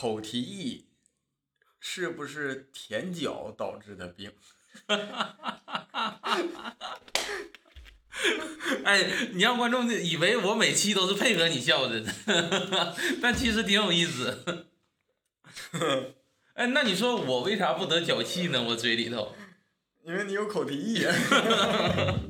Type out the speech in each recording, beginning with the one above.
口蹄疫是不是舔脚导致的病？哎，你让观众以为我每期都是配合你笑的，但其实挺有意思。哎，那你说我为啥不得脚气呢？我嘴里头，因为你有口蹄疫。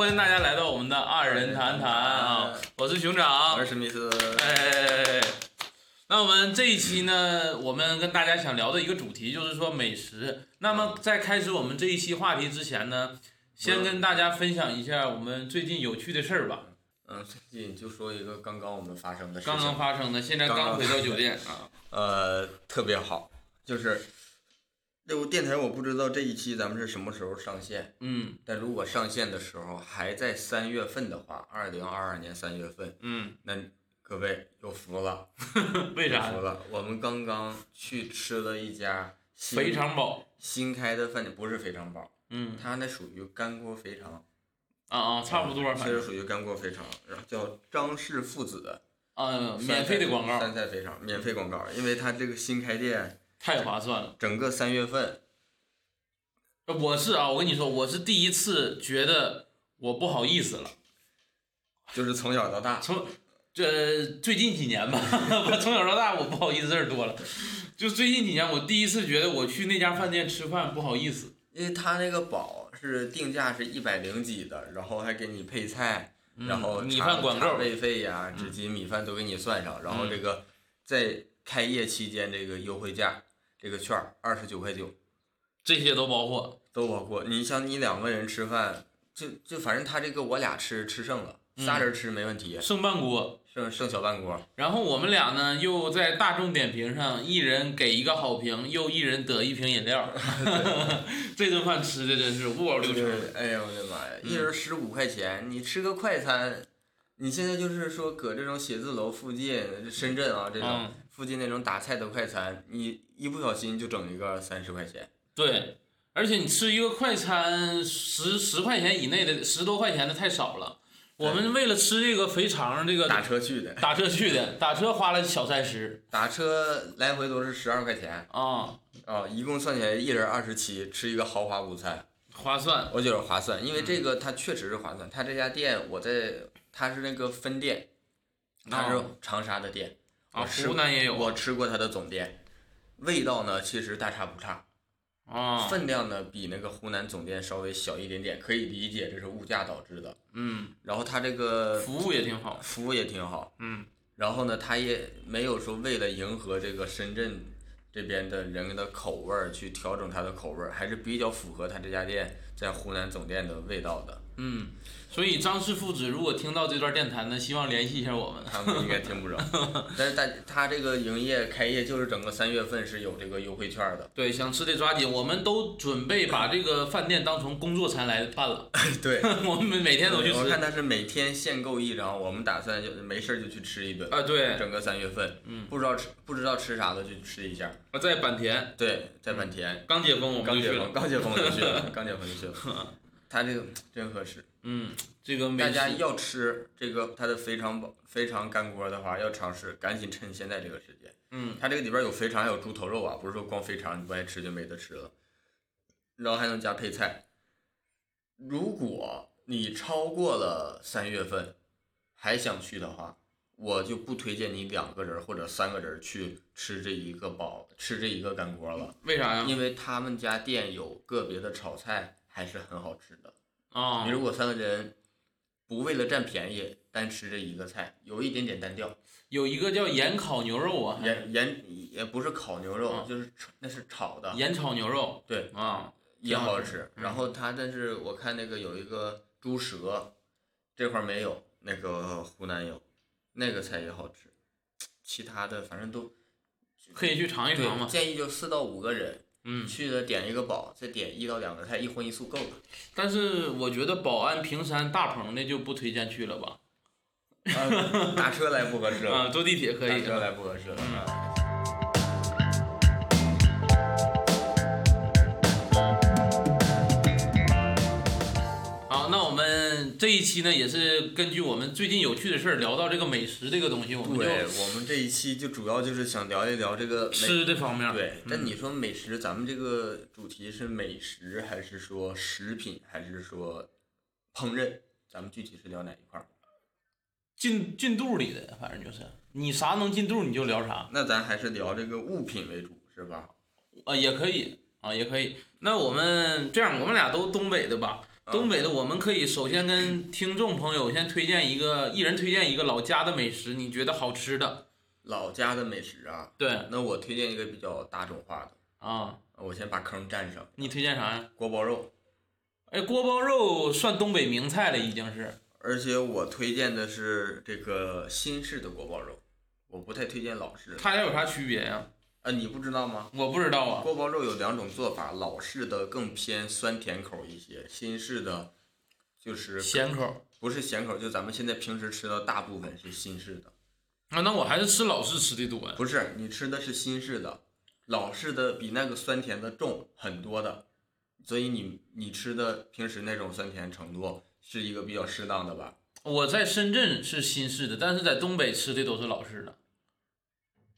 欢迎大家来到我们的二人谈谈啊！我是熊掌，我是史密斯。哎，那我们这一期呢，我们跟大家想聊的一个主题就是说美食。那么在开始我们这一期话题之前呢，先跟大家分享一下我们最近有趣的事儿吧。嗯，最近就说一个刚刚我们发生的事情。刚刚发生的，现在刚回到酒店 啊。呃，特别好，就是这部电台我不知道这一期咱们是什么时候上线，嗯但如果上线的时候还在三月份的话，二零二二年三月份，嗯，那各位有福了，为啥有福？了？我们刚刚去吃了一家肥肠堡，新开的饭店，不是肥肠堡，嗯它那属于干锅肥肠，啊啊，差不多，反正其实属于干锅肥肠，然后叫张氏父子啊，免费的广告酸菜肥肠，免费广告，因为它这个新开店，太划算了。整个三月份，我是啊，我跟你说，我是第一次觉得我不好意思了。就是从小到大，从这最近几年吧，我从小到大我不好意思事儿多了。就最近几年，我第一次觉得我去那家饭店吃饭不好意思。因为他那个堡是定价是一百零几的，然后还给你配菜，嗯然后米饭管够，茶位费呀、纸巾、米饭都给你算上，然后这个在开业期间这个优惠价，这个券二十九块九这些都包括。都包括。你像你两个人吃饭，就就反正他这个我俩吃吃剩了，嗯仨人吃没问题，剩半锅，剩剩小半锅。然后我们俩呢又在大众点评上一人给一个好评，又一人得一瓶饮料。这顿饭吃的真是五饱六对撑。，哎呀我的妈呀，嗯一人十五块钱，你吃个快餐，你现在就是说搁这种写字楼附近，深圳啊这种。嗯，附近那种打菜的快餐，你一不小心就整一个三十块钱。对。而且你吃一个快餐十十块钱以内的十多块钱的太少了。我们为了吃这个肥肠，这个打车去的，打车去的，打车花了小三十打车来回都是十二块钱啊，啊，一共算起来一人二十七，吃一个豪华午餐，划算。我觉得划算，因为这嗯个它确实是划算。它这家店我在，它是那个分店，它是哦长沙的店，啊，湖南也有我吃过它的总店，味道呢其实大差不差，啊，分量呢比那个湖南总店稍微小一点点，可以理解这是物价导致的。嗯，然后它这个服务也挺好。服务也挺好，嗯然后呢，他也没有说为了迎合这个深圳这边的人的口味儿去调整它的口味儿，还是比较符合他这家店在湖南总店的味道的。嗯，所以张氏父子如果听到这段电台呢，希望联系一下我们。他们应该听不着，但是但他这个营业开业就是整个三月份是有这个优惠券儿的。对，想吃的抓紧，我们都准备把这个饭店当成工作餐来办了。对，我们每天都去吃。我看他是每天限购一张，我们打算就没事儿就去吃一顿。啊，对，整个三月份，嗯不知道吃不知道吃啥的就去吃一下。我在坂田对，在坂田。刚解封，我刚解封，们就去了。刚解封就去了，刚解封就去了。他这个真合适，嗯，这个大家要吃这个它的肥肠堡肥肠干锅的话，要尝试，赶紧趁现在这个时间。嗯它这个里边有肥肠，还有猪头肉啊，不是说光肥肠你不爱吃就没得吃了。然后还能加配菜。如果你超过了三月份还想去的话，我就不推荐你两个人或者三个人去吃这一个堡，吃这一个干锅了。为啥呀？因为他们家店有个别的炒菜还是很好吃的。啊你，如果三个人不为了占便宜单吃这一个菜，有一点点单调。有一个叫盐烤牛肉啊，盐盐也不是烤牛肉，啊就是炒那是炒的，盐炒牛肉对，啊，也挺好吃。嗯然后它但是我看那个有一个猪舌，这块没有，那个湖南有，那个菜也好吃。其他的反正都可以去尝一尝，嘛。建议就四到五个人，嗯，去了点一个饱，再点一到两个菜，一荤一素够了。但是我觉得保安、平山、大棚的就不推荐去了吧。啊，打车来不合适啊，了，坐地铁可以打。车来不合适了。嗯这一期呢，也是根据我们最近有趣的事儿聊到这个美食这个东西，我们对，我们这一期就主要就是想聊一聊这个美吃这方面。对，但嗯你说美食，咱们这个主题是美食，还是说食品，还是说烹饪？咱们具体是聊哪一块儿？进进肚里的，反正就是你啥能进肚你就聊啥。那咱还是聊这个物品为主，是吧？啊，也可以啊，也可以。那我们这样，我们俩都东北的吧？啊东北的，我们可以首先跟听众朋友先推荐一个，一人推荐一个老家的美食，你觉得好吃的。老家的美食啊，对那我推荐一个比较大众化的，啊，我先把坑占上。你推荐啥呀？锅包肉，哎，锅包肉算东北名菜了，已经是。而且我推荐的是这个新式的锅包肉，我不太推荐老式的。它俩有啥区别呀？啊，你不知道吗？我不知道啊。锅包肉有两种做法，老式的更偏酸甜口一些，新式的就是咸口不是咸口，就咱们现在平时吃的大部分是新式的，啊，那我还是吃老式吃的多呀。不是你吃的是新式的，老式的比那个酸甜的重很多的，所以你你吃的平时那种酸甜程度是一个比较适当的吧？我在深圳是新式的，但是在东北吃的都是老式的，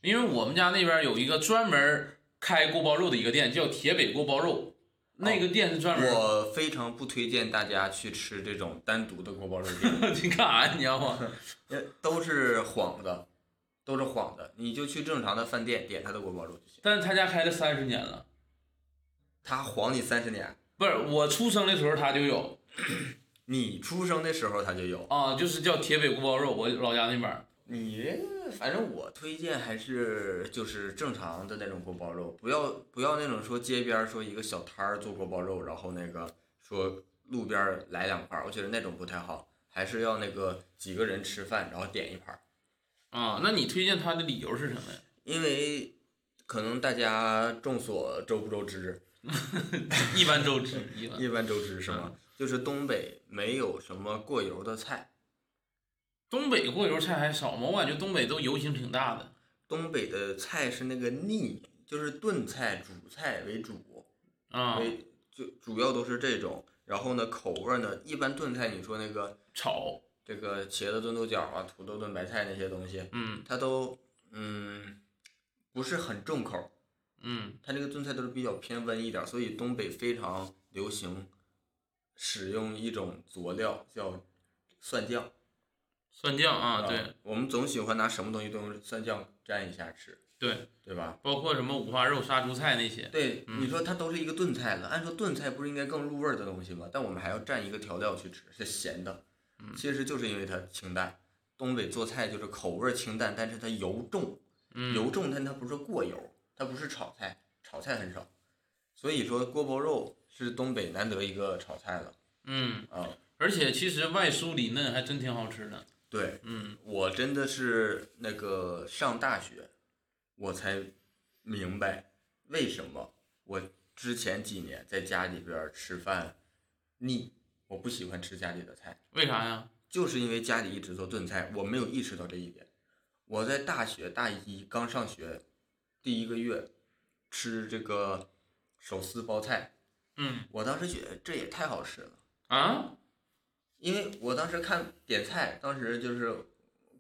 因为我们家那边有一个专门开锅包肉的一个店，叫铁北锅包肉，那个店是专门。我非常不推荐大家去吃这种单独的锅包肉店，你干啥呀？你要我？因为都是幌子，都是幌子，你就去正常的饭店点他的锅包肉就行，但是他家开了三十年了，他晃你三十年，不是我出生的时候他就有你出生的时候他就有。啊，就是叫铁北锅包肉，我老家那边儿。你反正我推荐还是就是正常的那种锅包肉，不要不要那种说街边儿说一个小摊儿做锅包肉，然后那个说路边儿来两块儿，我觉得那种不太好，还是要那个几个人吃饭然后点一盘儿，啊，那你推荐他的理由是什么呀？因为可能大家众所周不周知，一般周知，一般。一般周知是吗？就是东北没有什么过油的菜，东北过油菜还少吗？我感觉东北都油性挺大的。东北的菜是那个腻，就是炖菜、煮菜为主。啊，为就主要都是这种。然后呢，口味呢，一般炖菜你说那个炒，这个茄子炖豆角啊、土豆炖白菜那些东西，嗯它都嗯不是很重口，嗯它这个炖菜都是比较偏温一点，所以东北非常流行使用一种佐料叫蒜酱蒜酱啊，对，我们总喜欢拿什么东西都用蒜酱蘸一下吃，对，对吧？包括什么五花肉、杀猪菜那些。对，嗯你说它都是一个炖菜了，按说炖菜不是应该更入味儿的东西吗？但我们还要蘸一个调料去吃，是咸的。嗯其实就是因为它清淡。东北做菜就是口味儿清淡，但是它油重，嗯，油重，但它不是过油，它不是炒菜，炒菜很少。所以说锅包肉是东北难得一个炒菜了嗯，啊。而且其实外酥里嫩，还真挺好吃的。对嗯我真的是那个上大学，我才明白为什么我之前几年在家里边吃饭腻，我不喜欢吃家里的菜。为啥呀？就是因为家里一直做炖菜，我没有意识到这一点。我在大学大一刚上学第一个月吃这个手撕包菜，嗯我当时觉得这也太好吃了，啊，因为我当时看点菜，当时就是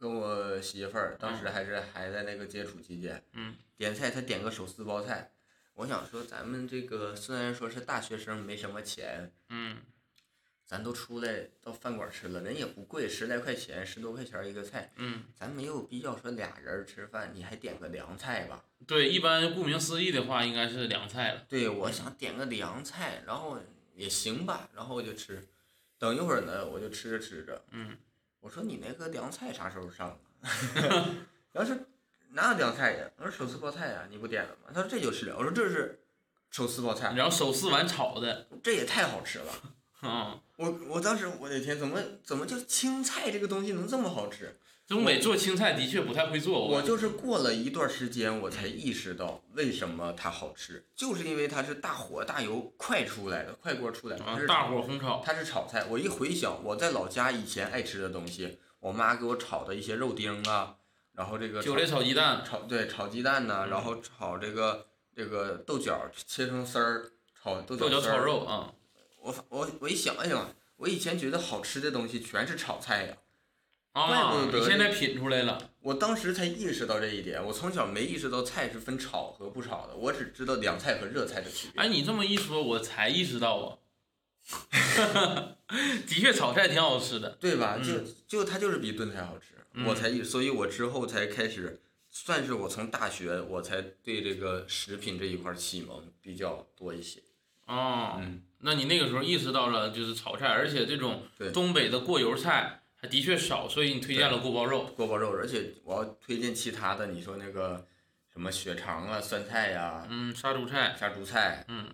跟我媳妇儿，当时还是还在那个接触期间，嗯，点菜她点个手撕包菜，我想说咱们这个虽然说是大学生没什么钱，嗯咱都出来到饭馆吃了，人也不贵，十来块钱，十多块钱一个菜，嗯，咱没有必要说俩人吃饭，你还点个凉菜吧？对，一般顾名思义的话，应该是凉菜了。对，我想点个凉菜，然后也行吧，然后我就吃，等一会儿呢，我就吃着吃着，嗯，我说你那个凉菜啥时候上啊？然后说哪有凉菜呀？我说手撕包菜呀，你不点了吗？他说这就是了。我说这是手撕包菜，然后手撕完炒的，这也太好吃了。啊，我我当时我的天，怎么怎么就青菜这个东西能这么好吃？东北做青菜的确不太会做，我就是过了一段时间，我才意识到为什么它好吃，就是因为它是大火大油快出来的，快锅出来的，它是啊大火烘炒，它是炒菜。我一回想我在老家以前爱吃的东西，我妈给我炒的一些肉丁啊，然后这个韭菜炒鸡蛋，炒对炒鸡蛋呐、然后炒这个这个豆角切成丝儿，炒豆豆角炒肉啊，我我我一想，哎呀，我以前觉得好吃的东西全是炒菜呀，怪啊不，得你现在品出来了，我当时才意识到这一点。我从小没意识到菜是分炒和不炒的，我只知道凉菜和热菜的区别。哎，你这么一说，我才意识到啊，的确炒菜挺好吃的，对吧？嗯就就它就是比炖菜好吃，嗯我才意，所以我之后才开始，算是我从大学我才对这个食品这一块儿启蒙比较多一些。哦，嗯，那你那个时候意识到了就是炒菜，而且这种东北的过油菜还的确少，所以你推荐了锅包肉。锅包肉，而且我要推荐其他的，你说那个什么血肠啊、酸菜呀、嗯，杀猪菜，杀猪菜，嗯，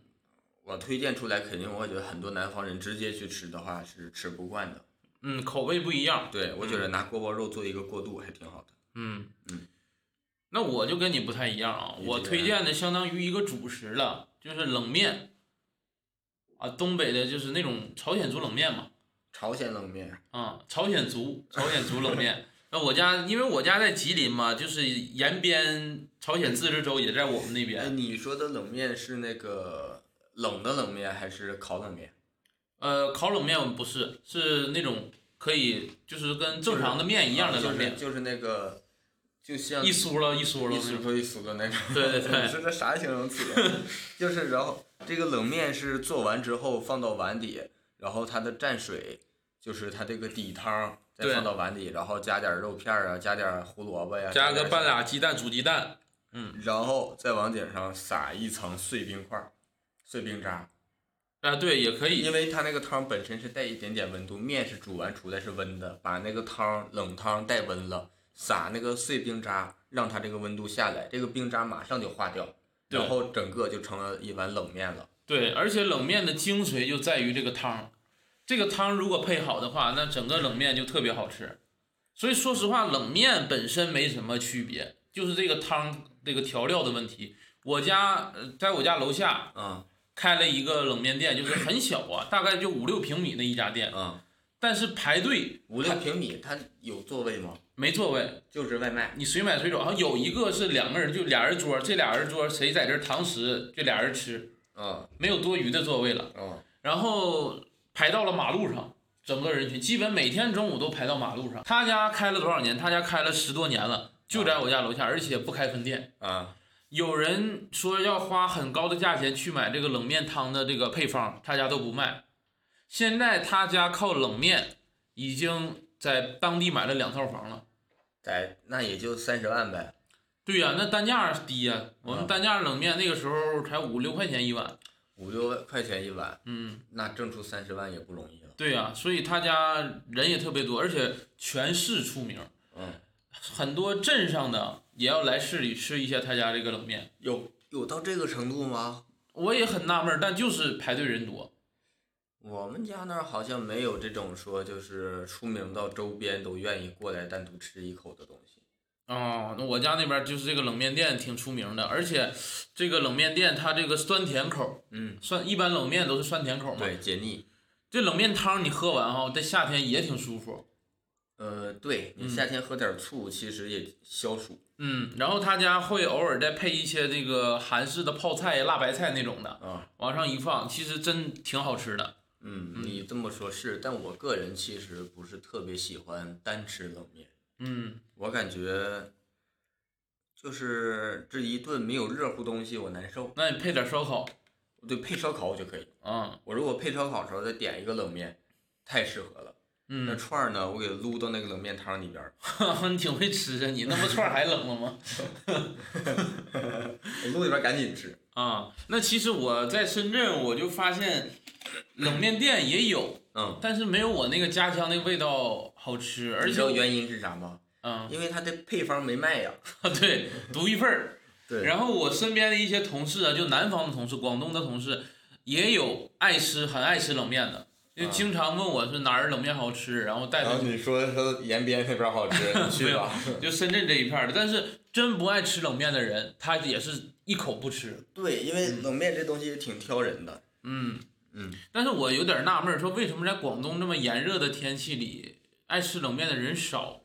我推荐出来，肯定我觉得很多南方人直接去吃的话是吃不惯的。嗯，口味不一样。对，我觉得拿锅包肉做一个过渡还挺好的。嗯嗯，那我就跟你不太一样啊，我推荐的相当于一个主食了，就是冷面。啊，东北的就是那种朝鲜族冷面嘛，朝鲜冷面，啊，朝鲜族朝鲜族冷面。那我家因为我家在吉林嘛，就是延边朝鲜自治州也在我们那哎，边。你说的冷面是那个冷的冷面还是烤冷面？呃，烤冷面我们不是，是那种可以就是跟正常的面一样的冷面，啊就是就是那个，就像一酥了一酥了一。酥脱一酥的那种。对对 对你说这啥形容词？就是然后这个冷面是做完之后放到碗底，然后它的蘸水就是它这个底汤再放到碗里，然后加点肉片儿啊，加点胡萝卜呀，加个半俩鸡蛋煮鸡蛋，嗯然后再往顶上撒一层碎冰块儿、碎冰渣，啊，对，也可以因。为它那个汤本身是带一点点温度，面是煮完出来是温的，把那个汤冷汤带温了，撒那个碎冰渣，让它这个温度下来，这个冰渣马上就化掉，然后整个就成了一碗冷面了。对，而且冷面的精髓就在于这个汤，这个汤如果配好的话，那整个冷面就特别好吃。所以说实话，冷面本身没什么区别，就是这个汤这个调料的问题。我家呃在我家楼下嗯开了一个冷面店，就是很小啊，大概就五六平米的一家店，嗯，但是排队五六平米，它有座位吗？没座位，就是外卖。你随买随走。好像有一个是两个人，就俩人桌，这俩人桌谁在这儿堂食，就俩人吃，嗯没有多余的座位了。嗯，然后排到了马路上，整个人群基本每天中午都排到马路上。他家开了多少年？他家开了十多年了，就在我家楼下，而且不开分店。啊，有人说要花很高的价钱去买这个冷面汤的这个配方，他家都不卖。现在他家靠冷面已经在当地买了两套房了。在那也就三十万呗。对呀、那单价低呀、我们嗯单价冷面那个时候才五六块钱一碗。五六块钱一碗，嗯，那挣出三十万也不容易了。对呀、所以他家人也特别多，而且全市出名。嗯，很多镇上的也要来市里吃一下他家这个冷面，有有到这个程度吗？我也很纳闷儿，但就是排队人多。我们家那儿好像没有这种说就是出名到周边都愿意过来单独吃一口的东西。哦，那我家那边就是这个冷面店挺出名的，而且这个冷面店它这个酸甜口，嗯，酸一般冷面都是酸甜口嘛。对，解腻。这冷面汤你喝完哈，在夏天也挺舒服。呃，对你嗯夏天喝点醋，其实也消暑嗯，然后他家会偶尔再配一些这个韩式的泡菜、辣白菜那种的，啊。往上一放，其实真挺好吃的。嗯，嗯你这么说是，但我个人其实不是特别喜欢单吃冷面，嗯，我感觉就是这一顿没有热乎东西我难受。那你配点烧烤对，配烧烤我就可以。啊，我如果配烧烤的时候再点一个冷面，太适合了。嗯那嗯，串儿呢，我给撸到那个冷面汤里边儿，你挺会吃啊，你那不串儿还冷了吗？我撸里边儿赶紧吃。啊，那其实我在深圳我就发现，冷面店也有，嗯，但是没有我那个家乡那个味道好吃，而且你知道原因是啥吗？嗯，因为它的配方没卖呀。对，独一份儿。对然后我身边的一些同事啊，就南方的同事、广东的同事，也有爱吃很爱吃冷面的，就啊经常问我是哪儿冷面好吃，然后带他去你说说延边那边好吃，你去吧。就深圳这一片儿的。但是真不爱吃冷面的人，他也是一口不吃。对，因为冷面这东西挺挑人的。嗯嗯，但是我有点纳闷，说为什么在广东这么炎热的天气里，爱吃冷面的人少？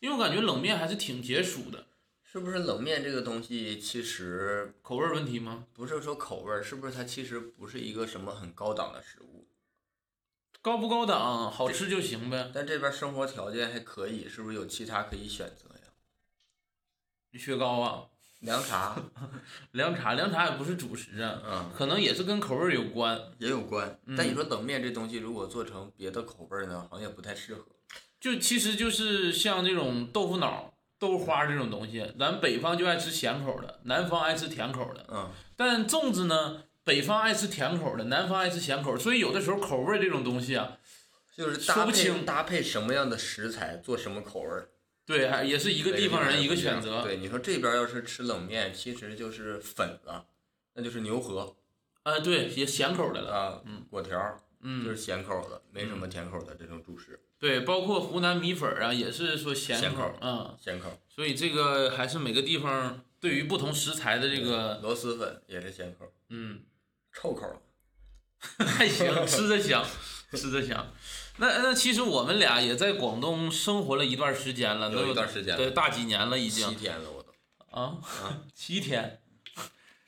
因为我感觉冷面还是挺解暑的，是不是冷面这个东西其实口味问题吗？不是说口味，是不是它其实不是一个什么很高档的食物？高不高档，好吃就行呗。但这边生活条件还可以，是不是有其他可以选择呀？雪糕啊，凉茶，凉茶，凉茶也不是主食啊，嗯，可能也是跟口味儿有关。也有关。嗯但你说冷面这东西如果做成别的口味儿呢，好像也不太适合。就其实就是像这种豆腐脑、豆花这种东西，咱北方就爱吃咸口的，南方爱吃甜口的。嗯，但粽子呢，北方爱吃甜口的，南方爱吃咸口，所以有的时候口味这种东西啊，就是搭配说不清搭配什么样的食材做什么口味儿，对，还也是一个地方人一个选择。对，你说这边要是吃冷面，其实就是粉了，那就是牛河啊，对，也咸口的了。啊，嗯果条嗯就嗯是，咸口的，没什么甜口的这种主食，对，包括湖南米粉儿啊，也是说咸口啊、嗯。咸口。所以这个还是每个地方对于不同食材的这个，螺蛳粉也是咸口，嗯，臭口儿。还行，吃着香，吃着香。那那其实我们俩也在广东生活了一段时间了，有都一段时间了对，大几年了已经七天了，我都。啊啊，七天。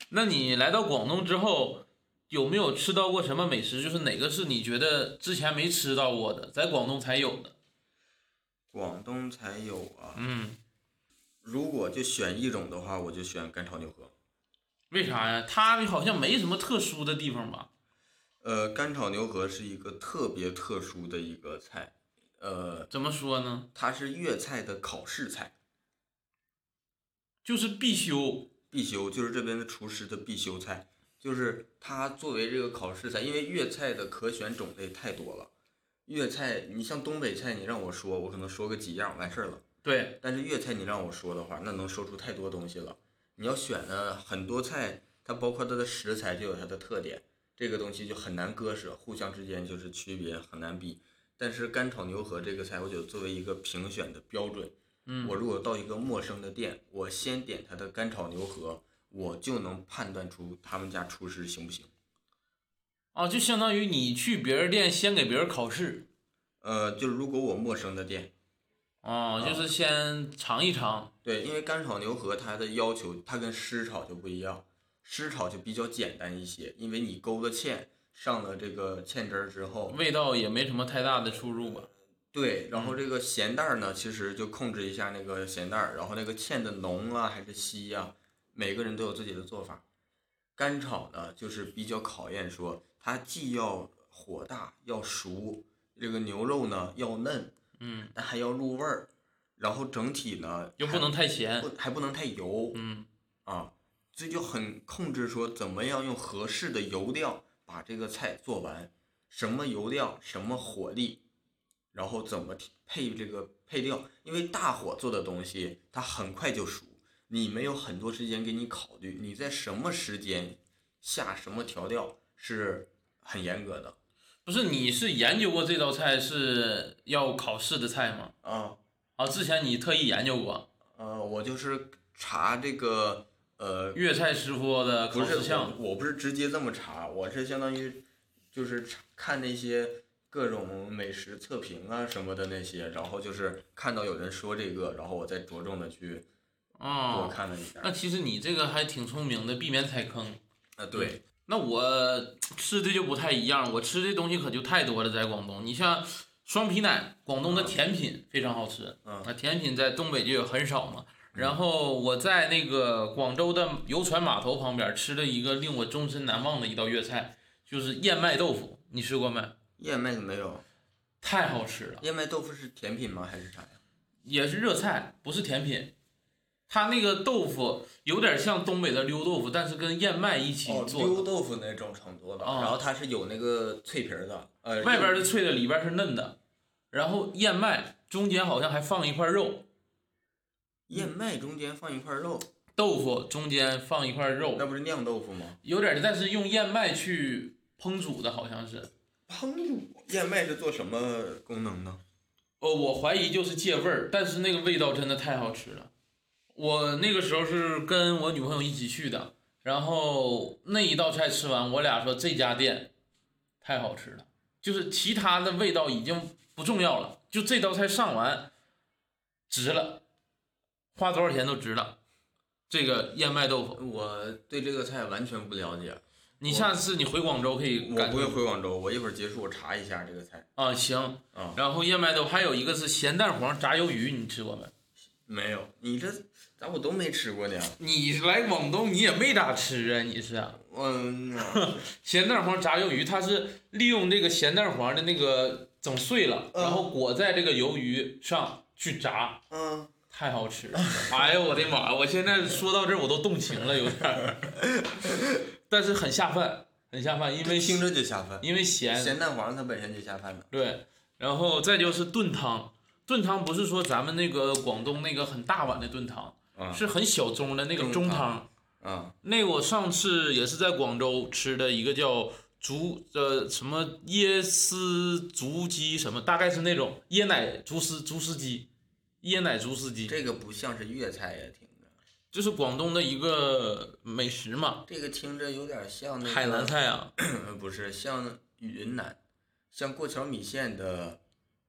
那你来到广东之后，有没有吃到过什么美食？就是哪个是你觉得之前没吃到过的，在广东才有的？广东才有啊。嗯，如果就选一种的话，我就选干炒牛河。为啥呀？它好像没什么特殊的地方吧？呃，干炒牛河是一个特别特殊的一个菜，呃，怎么说呢？它是粤菜的考试菜，就是必修。必修就是这边的厨师的必修菜，就是它作为这个考试菜，因为粤菜的可选种类太多了。粤菜，你像东北菜，你让我说，我可能说个几样完事儿了。对，但是粤菜你让我说的话，那能说出太多东西了。你要选的，很多菜它包括它的食材就有它的特点，这个东西就很难割舍，互相之间就是区别很难比。但是干炒牛河这个菜，我觉得作为一个评选的标准，嗯，我如果到一个陌生的店，我先点他的干炒牛河，我就能判断出他们家厨师行不行。啊，就相当于你去别人店先给别人考试呃，就是如果我陌生的店，哦，就是先尝一尝。对，因为干炒牛河它的要求，它跟湿炒就不一样，湿炒就比较简单一些，因为你勾了芡，上了这个芡汁儿之后，味道也没什么太大的出入吧？对，然后这个咸淡儿呢，其实就控制一下那个咸淡儿，然后那个芡的浓啊还是稀呀、每个人都有自己的做法。干炒呢，就是比较考验说，它既要火大要熟，这个牛肉呢要嫩，嗯，但还要入味儿，然后整体呢又不能太咸。不还不能太油，嗯，啊，这就很控制说怎么样用合适的油料把这个菜做完，什么油料，什么火力，然后怎么配这个配料，因为大火做的东西它很快就熟，你没有很多时间给你考虑，你在什么时间下什么调料是很严格的不是，你是研究过这道菜是要考试的菜吗？啊。啊，之前你特意研究过呃，我就是查这个呃粤菜师傅的不是我，我不是直接这么查，我是相当于就是查看那些各种美食测评啊什么的那些，然后就是看到有人说这个，然后我再着重的去多啊。看了一下。那其实你这个还挺聪明的，避免踩坑。啊，对，那我吃的就不太一样，我吃的东西可就太多了，在广东。你像双皮奶，广东的甜品非常好吃，嗯啊，甜品在东北就有很少嘛。然后我在那个广州的游船码头旁边吃了一个令我终身难忘的一道粤菜，就是燕麦豆腐，你吃过没？燕麦没有，太好吃了，燕麦豆腐是甜品吗？还是啥呀？也是热菜，不是甜品。它那个豆腐有点像东北的溜豆腐，但是跟燕麦一起哦，做的，溜豆腐那种程度的，啊然后它是有那个脆皮的，呃，外边是脆的，里边是嫩的，然后燕麦中间好像还放一块肉，燕麦中间放一块肉，豆腐中间放一块肉那，不是酿豆腐吗？有点，但是用燕麦去烹煮的，好像是。烹煮燕麦是做什么功能呢？哦，我怀疑就是借味儿，但是那个味道真的太好吃了。我那个时候是跟我女朋友一起去的，然后那一道菜吃完，我俩说这家店太好吃了，就是其他的味道已经不重要了，就这道菜上完值了，花多少钱都值了。这个燕麦豆腐，我对这个菜完全不了解，你下次你回广州可以我不会回广州，我一会儿结束我查一下这个菜啊，行。啊。然后燕麦豆腐还有一个是咸蛋黄炸鱿鱼，你吃过没？没有，你这咋我都没吃过呢？你来广东你也没咋吃啊，你是啊？嗯，咸蛋黄炸鱿鱼，它是利用这个咸蛋黄的那个整碎了，嗯然后裹在这个鱿鱼上去炸，嗯，太好吃了！哎呦我的妈！我现在说到这儿我都动情了，有点儿，但是很下饭，很下饭，因为听着就下饭。因为咸，咸蛋黄它本身就下饭了。对，然后再就是炖汤，炖汤不是说咱们那个广东那个很大碗的炖汤，啊是很小盅的那个中汤。啊，那个我上次也是在广州吃的一个叫竹呃什么椰丝竹鸡什么，大概是那种椰奶竹丝竹丝鸡，椰奶竹丝鸡，这个不像是粤菜呀，听着，就是广东的一个美食嘛，这个听着有点像那个海南，菜啊。呃不是像云南，像过桥米线的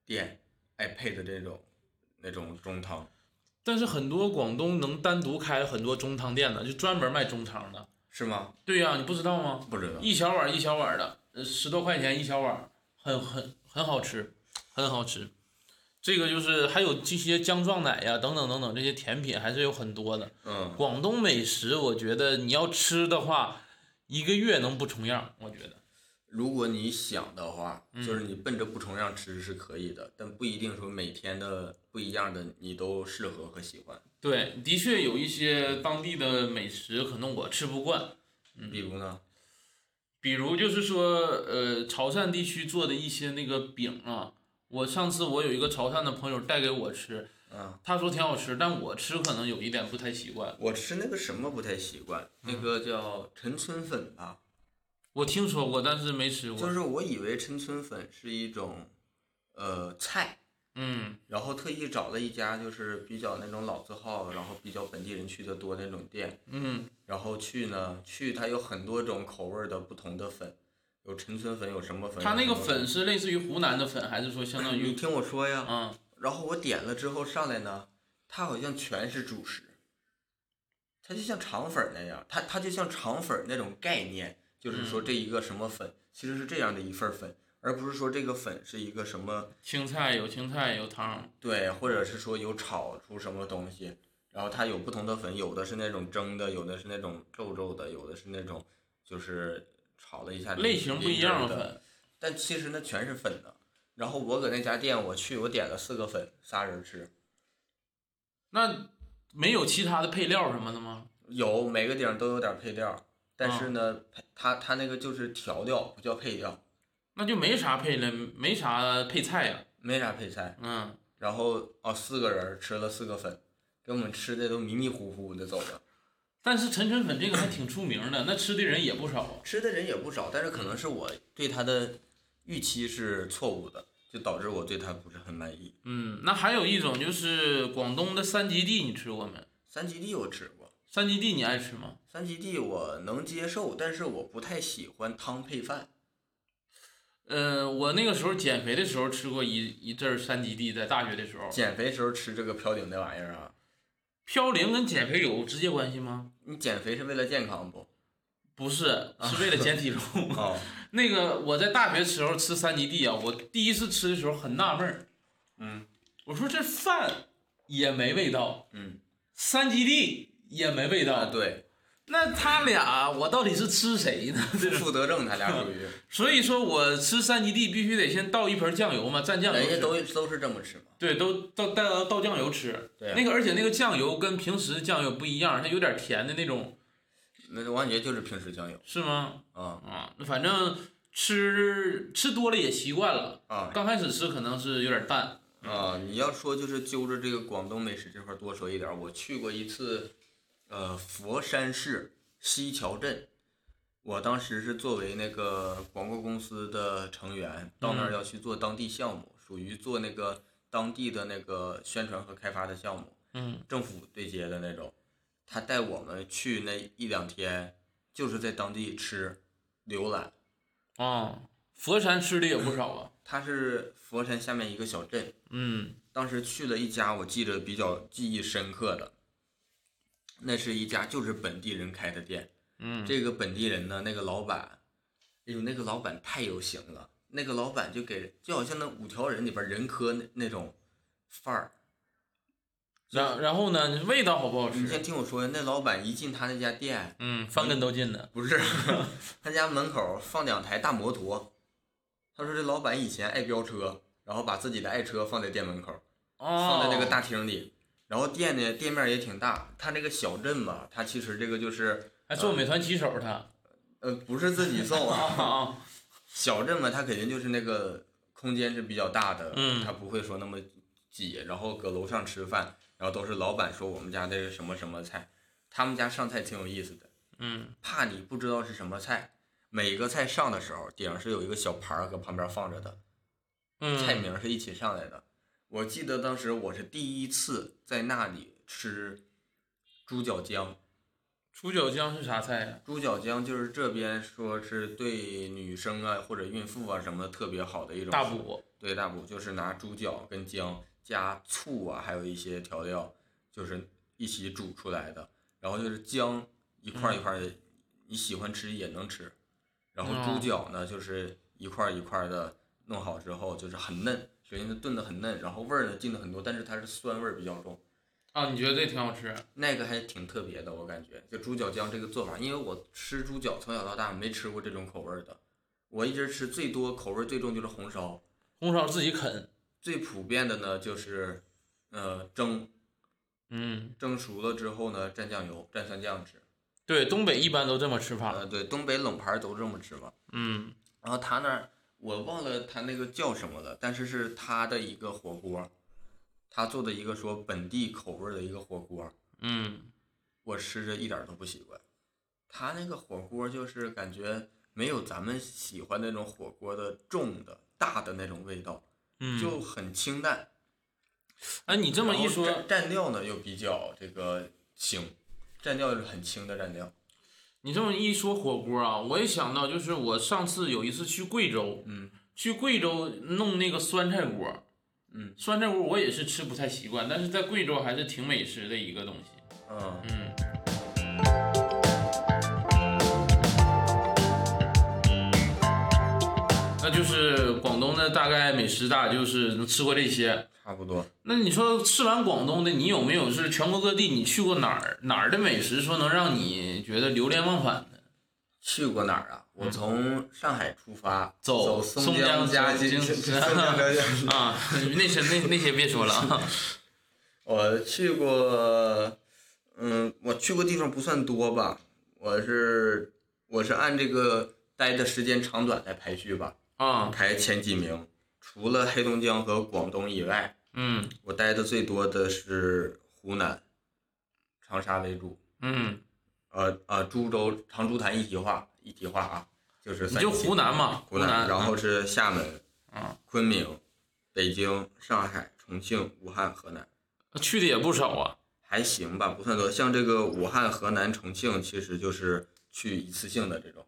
店爱配的这种那种中汤，但是很多广东能单独开很多中汤店的，就专门卖中汤的。是吗？对呀、你不知道吗？不知道。一小碗一小碗的，呃，十多块钱一小碗，很很很好吃，很好吃。这个就是还有这些姜撞奶呀，等等等等这些甜品还是有很多的。嗯，广东美食，我觉得你要吃的话，一个月能不重样，我觉得。如果你想的话，嗯就是你奔着不重样吃是可以的，但不一定说每天的不一样的你都适合和喜欢。对，的确有一些当地的美食，可能我吃不惯，比如呢？比如就是说，呃，潮汕地区做的一些那个饼啊，我上次我有一个潮汕的朋友带给我吃，嗯，他说挺好吃，但我吃可能有一点不太习惯。我吃那个什么不太习惯，那个叫陈村粉吧，我听说过，但是没吃过。就是我以为陈村粉是一种，呃，菜，嗯然后特意找了一家就是比较那种老字号，然后比较本地人去的多那种店，嗯然后去呢，去它有很多种口味儿的不同的粉，有陈村粉，有什么粉？它那个粉是类似于湖南的粉，还是说相当于？你听我说呀，嗯，然后我点了之后上来呢，它好像全是主食，它就像肠粉那样，它它就像肠粉那种概念，就是说这一个什么粉，其实是这样的一份粉，而不是说这个粉是一个什么青菜有青菜有汤，对，或者是说有炒出什么东西，然后它有不同的粉，有的是那种蒸的，有的是那种皱皱的，有的是那种就是炒了一下类型不一样的，粉。但其实那全是粉的。然后我搁那家店我去，我点了四个粉，仨人吃。那没有其他的配料什么的吗？有每个顶都有点配料，但是呢，配它它那个就是调料，不叫配料，那就没啥配了，没啥配菜呀、没啥配菜。嗯，然后哦，四个人吃了四个粉，给我们吃的都迷迷糊糊的走了。但是陈春粉这个还挺出名的，那吃的人也不少。吃的人也不少，但是可能是我对它的预期是错误的，就导致我对它不是很满意。嗯，那还有一种就是广东的三吉地，你吃过没？三吉地我吃过，三吉地你爱吃吗？三吉地我能接受，但是我不太喜欢汤配饭。呃，我那个时候减肥的时候吃过一一阵儿三吉地，在大学的时候。减肥时候吃这个飘顶那玩意儿啊，飘零跟减肥有直接关系吗？你减肥是为了健康不？不是，是为了减体重。啊，那个我在大学时候吃三吉地啊，我第一次吃的时候很纳闷儿，嗯我说这饭也没味道，嗯，三吉地也没味道，啊对，那他俩我到底是吃谁呢？这种，负得正，他俩属于，所以说我吃三吉地必须得先倒一盆酱油嘛，蘸酱油。人家都都是这么吃嘛。对，都倒倒倒酱油吃。对啊那个而且那个酱油跟平时酱油不一样，它有点甜的那种，那我感觉就是平时酱油是吗？啊啊，那反正吃吃多了也习惯了。啊刚开始吃可能是有点淡。啊！你要说就是揪着这个广东美食这块多说一点，我去过一次，呃，佛山市西樵镇。我当时是作为那个广告公司的成员，到那儿嗯要去做当地项目，属于做那个当地的那个宣传和开发的项目，嗯政府对接的那种。他带我们去那一两天，就是在当地吃浏览。啊，佛山吃的也不少啊。它是佛山下面一个小镇，嗯当时去了一家我记得比较记忆深刻的，那是一家就是本地人开的店。嗯，这个本地人呢，那个老板，哎呦，那个老板太有型了。那个老板就给就好像那五条人里边人科那那种范儿。然然后呢，味道好不好吃你先？听我说，那老板一进他那家店，嗯，翻跟头进的。不是 他家门口放两台大摩托。他说这老板以前爱飙车，然后把自己的爱车放在店门口。哦，放在那个大厅里。然后店呢，店面也挺大。他这个小镇吧，他其实这个就是还做美团骑手他。呃，不是自己送啊 小镇嘛，他肯定就是那个空间是比较大的，嗯它不会说那么挤。然后搁楼上吃饭，然后都是老板说我们家的什么什么菜，他们家上菜挺有意思的，嗯怕你不知道是什么菜。每个菜上的时候，顶上是有一个小盘儿搁旁边放着的，嗯，菜名是一起上来的。我记得当时我是第一次在那里吃猪脚姜，猪脚姜是啥菜呀？猪脚姜就是这边说是对女生啊或者孕妇啊什么特别好的一种大补。对大补就是拿猪脚跟姜加醋啊，还有一些调料，就是一起煮出来的。然后就是姜一块一块儿的，你喜欢吃也能吃。然后猪哦脚呢，就是一块一块的弄好之后，就是很嫩，首先它炖的很嫩，然后味儿呢进的很多，但是它是酸味儿比较重。啊，你觉得这挺好吃？那个还挺特别的，我感觉就猪脚姜这个做法，因为我吃猪脚从小到大没吃过这种口味儿的，我一直吃最多口味儿最重就是红烧，红烧自己啃。最普遍的呢就是，呃蒸，嗯，蒸熟了之后呢蘸酱油蘸蒜酱吃，对，东北一般都这么吃法。呃对，东北冷盘儿都这么吃嘛。嗯然后他那儿我忘了他那个叫什么了，但是是他的一个火锅，他做的一个说本地口味的一个火锅，嗯，我吃着一点都不习惯。他那个火锅就是感觉没有咱们喜欢那种火锅的重的大的那种味道，嗯，就很清淡。哎，你这么一说，蘸料呢又比较这个轻，蘸料是很轻的蘸料。你这么一说火锅啊，我也想到，就是我上次有一次去贵州，嗯去贵州弄那个酸菜锅，嗯酸菜锅我也是吃不太习惯，但是在贵州还是挺美食的一个东西。嗯，嗯，的大概美食大就是能吃过这些。差不多。那你说吃完广东的，你有没有是全国各地你去过哪儿哪儿的美食，说能让你觉得流连忘返的？去过哪儿啊？我从上海出发，嗯走松松江嘉京兴 松江 啊，那些那那些别说了啊。我去过，嗯，我去过地方不算多吧，我是我是按这个待的时间长短来排序吧，啊，排前几名。除了黑龙江和广东以外，嗯我待的最多的是湖南，长沙为主。嗯，呃呃，株洲长株潭一体化一体化啊，就是你就湖南嘛，湖南，然后是厦门、啊，昆明、北京、上海、重庆、武汉、河南。去的也不少啊。还行吧，不算多。像这个武汉、河南、重庆，其实就是去一次性的这种，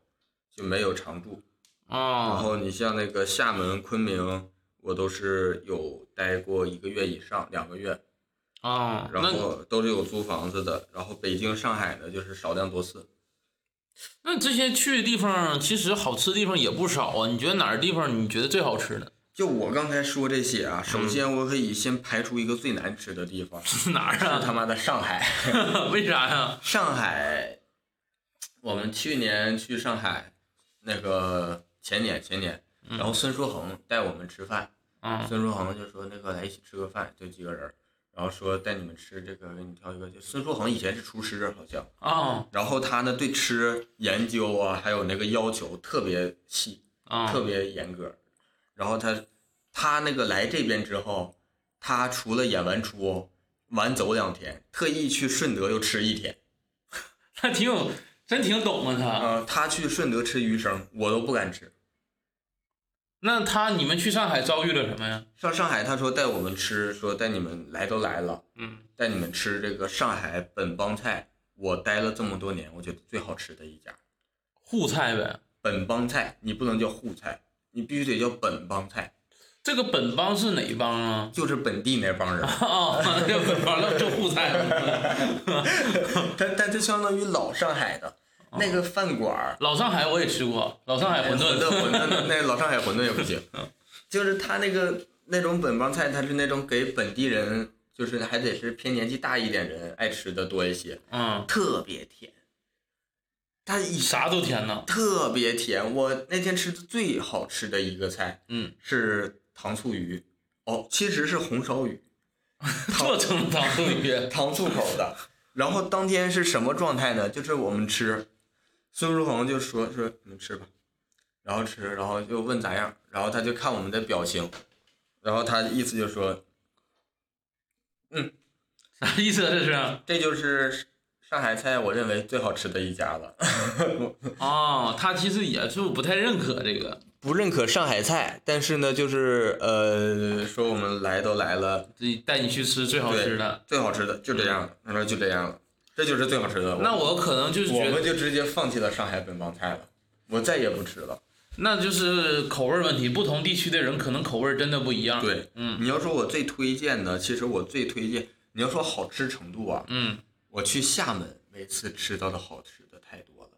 就没有常住。然啊，后你像那个厦门、昆明，我都是有待过一个月以上，两个月，啊，然那后都是有租房子的。然后北京、上海的，就是少量多次。那这些去的地方，其实好吃的地方也不少啊。你觉得哪儿地方你觉得最好吃的？就我刚才说这些啊，嗯首先我可以先排除一个最难吃的地方，哪儿啊？是他妈的上海。为啥呀？上海，我们去年去上海，那个前年前年，然后孙书恒带我们吃饭，嗯孙书恒就说那个来一起吃个饭，就几个人，然后说带你们吃这个，给你挑一个。就孙书恒以前是厨师好像，啊然后他呢对吃研究啊，还有那个要求特别细，啊特别严格。然后他他那个来这边之后，他除了演完出晚走两天，特意去顺德又吃一天。他挺有，真挺懂啊他。呃，他去顺德吃鱼生，我都不敢吃。那他你们去上海遭遇了什么呀？上上海，他说带我们吃，说带你们来都来了，嗯，带你们吃这个上海本帮菜。我待了这么多年，我觉得最好吃的一家沪菜呗。本帮菜，你不能叫沪菜，你必须得叫本帮菜，这个本帮是哪一帮啊？就是本地那帮人。啊，这个本帮那就沪菜了。但但这相当于老上海的那个饭馆儿，老上海我也吃过，老上海馄馄饨饨。馄饨，那老上海馄饨也不行，就是他那个那种本帮菜，他是那种给本地人，就是还得是偏年纪大一点人爱吃的多一些，嗯，特别甜。他一啥都甜呢。特别甜。我那天吃的最好吃的一个菜嗯，是糖醋鱼，哦，其实是红烧鱼，做成糖醋鱼。糖醋口的。然后当天是什么状态呢？就是我们吃，孙书恒就说说你们吃吧，然后吃，然后就问咋样，然后他就看我们的表情，然后他意思就说嗯啥意思啊？这是？这就是上海菜，我认为最好吃的一家了。哦，他其实也是不太认可这个，不认可上海菜，但是呢，就是呃，说我们来都来了，这带你去吃最好吃的。最好吃的就这样了，他说就这样了，这就是最好吃的。那我可能就是我们就直接放弃了上海本帮菜了，我再也不吃了。那就是口味儿问题，不同地区的人可能口味儿真的不一样。，对，嗯你要说我最推荐的，其实我最推荐，你要说好吃程度啊，嗯我去厦门每次吃到的好吃的太多了。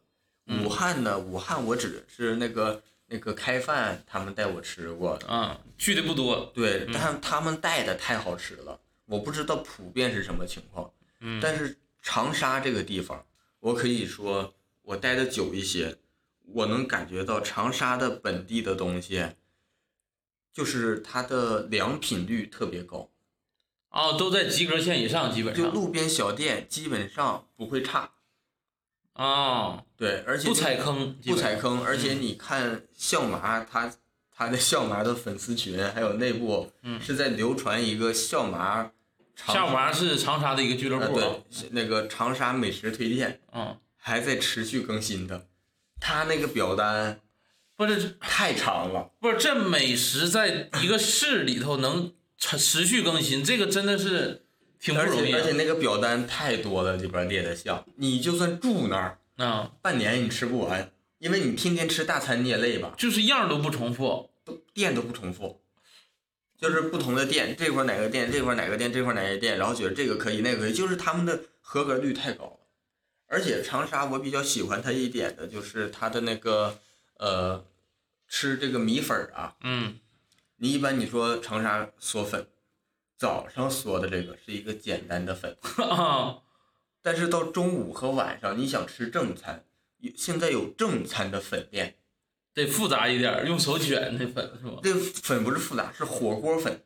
嗯武汉呢，武汉我只是那个那个开饭他们带我吃过的，啊，去的不多。对，但他们带的太好吃了，我不知道普遍是什么情况。嗯，但是长沙这个地方，我可以说我待的久一些，我能感觉到长沙的本地的东西，就是它的良品率特别高，哦，都在及格线以上，基本上就。路边小店基本上不会差。哦，对，而且不踩坑。不踩坑，而且你看笑麻他他的笑麻的粉丝群还有内部嗯是在流传一个笑麻长下麻是长沙的一个俱乐呃部啊。对那个长沙美食推荐嗯，还在持续更新的，他那个表单不是太长了。不是，这美食在一个市里头能持持续更新，这个真的是挺不容易啊且而且那个表单太多了，里边列的项，你就算住那儿啊，半年你吃不完，因为你天天吃大餐你也累吧，就是样都不重复。都店都不重复，就是不同的店，这块哪个店，这块哪个店，这块哪个店，然后觉得这个可以，那个可以，就是他们的合格率太高了。而且长沙我比较喜欢它一点的就是它的那个呃，吃这个米粉儿啊，嗯你一般你说长沙嗦粉，早上嗦的这个是一个简单的粉，啊，但是到中午和晚上你想吃正餐，有现在有正餐的粉店，得复杂一点儿，用手卷那粉是吧？这个粉不是复杂，是火锅粉，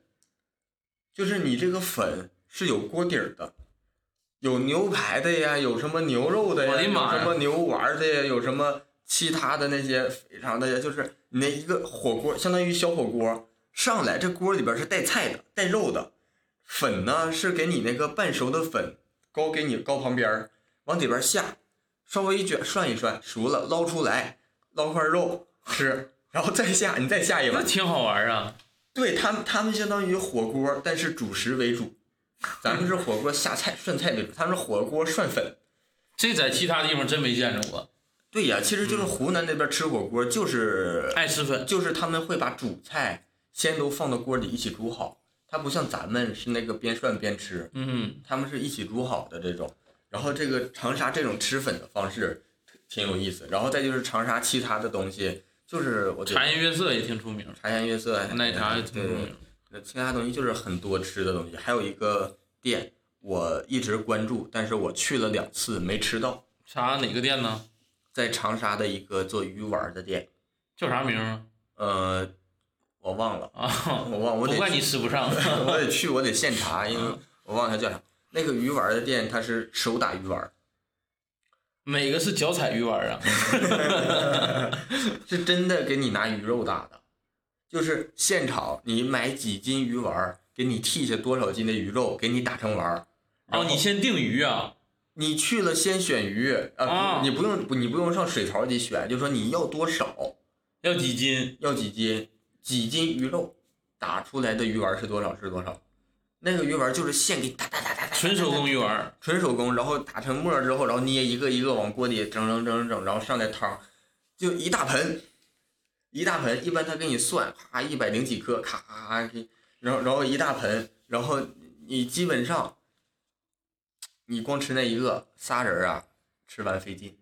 就是你这个粉是有锅底儿的，有牛排的呀，有什么牛肉的呀，什么牛丸儿的呀，有什么其他的那些非常的呀，就是你那一个火锅相当于小火锅上来，这锅里边是带菜的，带肉的，粉呢是给你那个半熟的粉高给你高旁边儿，往里边下，稍微一卷涮一涮，熟了捞出来，捞块肉吃，然后再下你再下一碗，那挺好玩儿啊。对他们，他们相当于火锅，但是主食为主。咱们是火锅下菜涮菜为主，他们是火锅涮粉。这在其他地方真没见着过。对呀，其实嗯就是湖南那边吃火锅，就是爱吃粉，就是他们会把主菜先都放到锅里一起煮好，它不像咱们是那个边涮边吃，嗯，他们是一起煮好的这种。然后这个长沙这种吃粉的方式挺有意思，然后再就是长沙其他的东西，就是我茶颜悦色也挺出名，茶颜悦色，奶茶也挺出名。那其他东西就是很多吃的东西，还有一个店我一直关注，但是我去了两次没吃到，啥哪个店呢？在长沙的一个做鱼丸的店，叫啥名啊？呃，我忘了，啊，我忘，我得不怪你去吃不上。我得去，我得现查，因为我忘了它叫啥。那个鱼丸的店，它是手打鱼丸，每个是脚踩鱼丸啊。是真的给你拿鱼肉打的，就是现炒，你买几斤鱼丸，给你剔下多少斤的鱼肉，给你打成丸儿。然哦，后你先定鱼啊？你去了先选鱼，呃，啊你不用不你不用上水槽里选，就说你要多少，要几斤？要几斤，几斤鱼肉，打出来的鱼丸是多少是多少。那个鱼丸就是现给你打打打打打，纯手工鱼丸。纯手工，然后打成沫儿之后，然后捏一个一个往锅里整整整整，然后上来汤，就一大盆，一大盆。一般他给你算，咔一百零几克，咔给，然后然后一大盆，然后你基本上，你光吃那一个仨人儿啊，吃完费劲，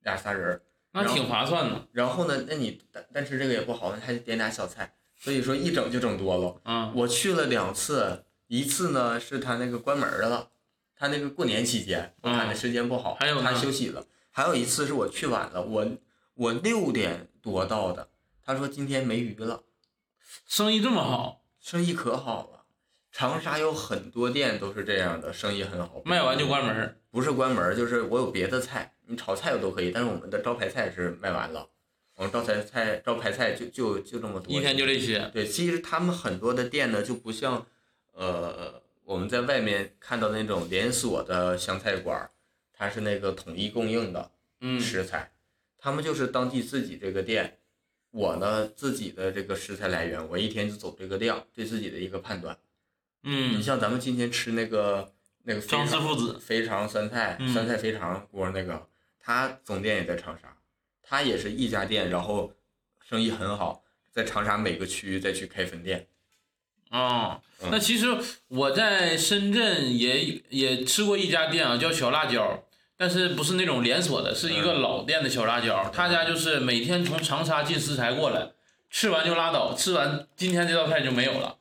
俩仨人儿。那挺划算的。然后呢，那你单单吃这个也不好，还得点俩小菜，所以说一整就整多了。嗯，我去了两次，一次呢是他那个关门了，他那个过年期间，我看那时间不好，还有他休息了。还有一次是我去晚了，我我六点多到的，他说今天没鱼了，生意这么好，生意可好了。长沙有很多店都是这样的，生意很好，卖完就关门。不是关门，就是我有别的菜，你炒菜我都可以，但是我们的招牌菜是卖完了，我们招牌菜招牌菜就就就这么多，一天就这些。对，其实他们很多的店呢，就不像，呃，我们在外面看到那种连锁的湘菜馆儿，它是那个统一供应的嗯，食材，他们就是当地自己这个店，我呢自己的这个食材来源，我一天就走这个量，对自己的一个判断。嗯你嗯，像咱们今天吃那个那个肥张氏父子。肥肠酸菜嗯酸菜肥肠锅那个，他总店也在长沙，他也是一家店，然后生意很好，在长沙每个区再去开分店。啊，嗯。那其实我在深圳也也吃过一家店啊，叫小辣椒，但是不是那种连锁的，是一个嗯。老店的小辣椒。他家就是每天从长沙进食材过来，吃完就拉倒，吃完今天这道菜就没有了，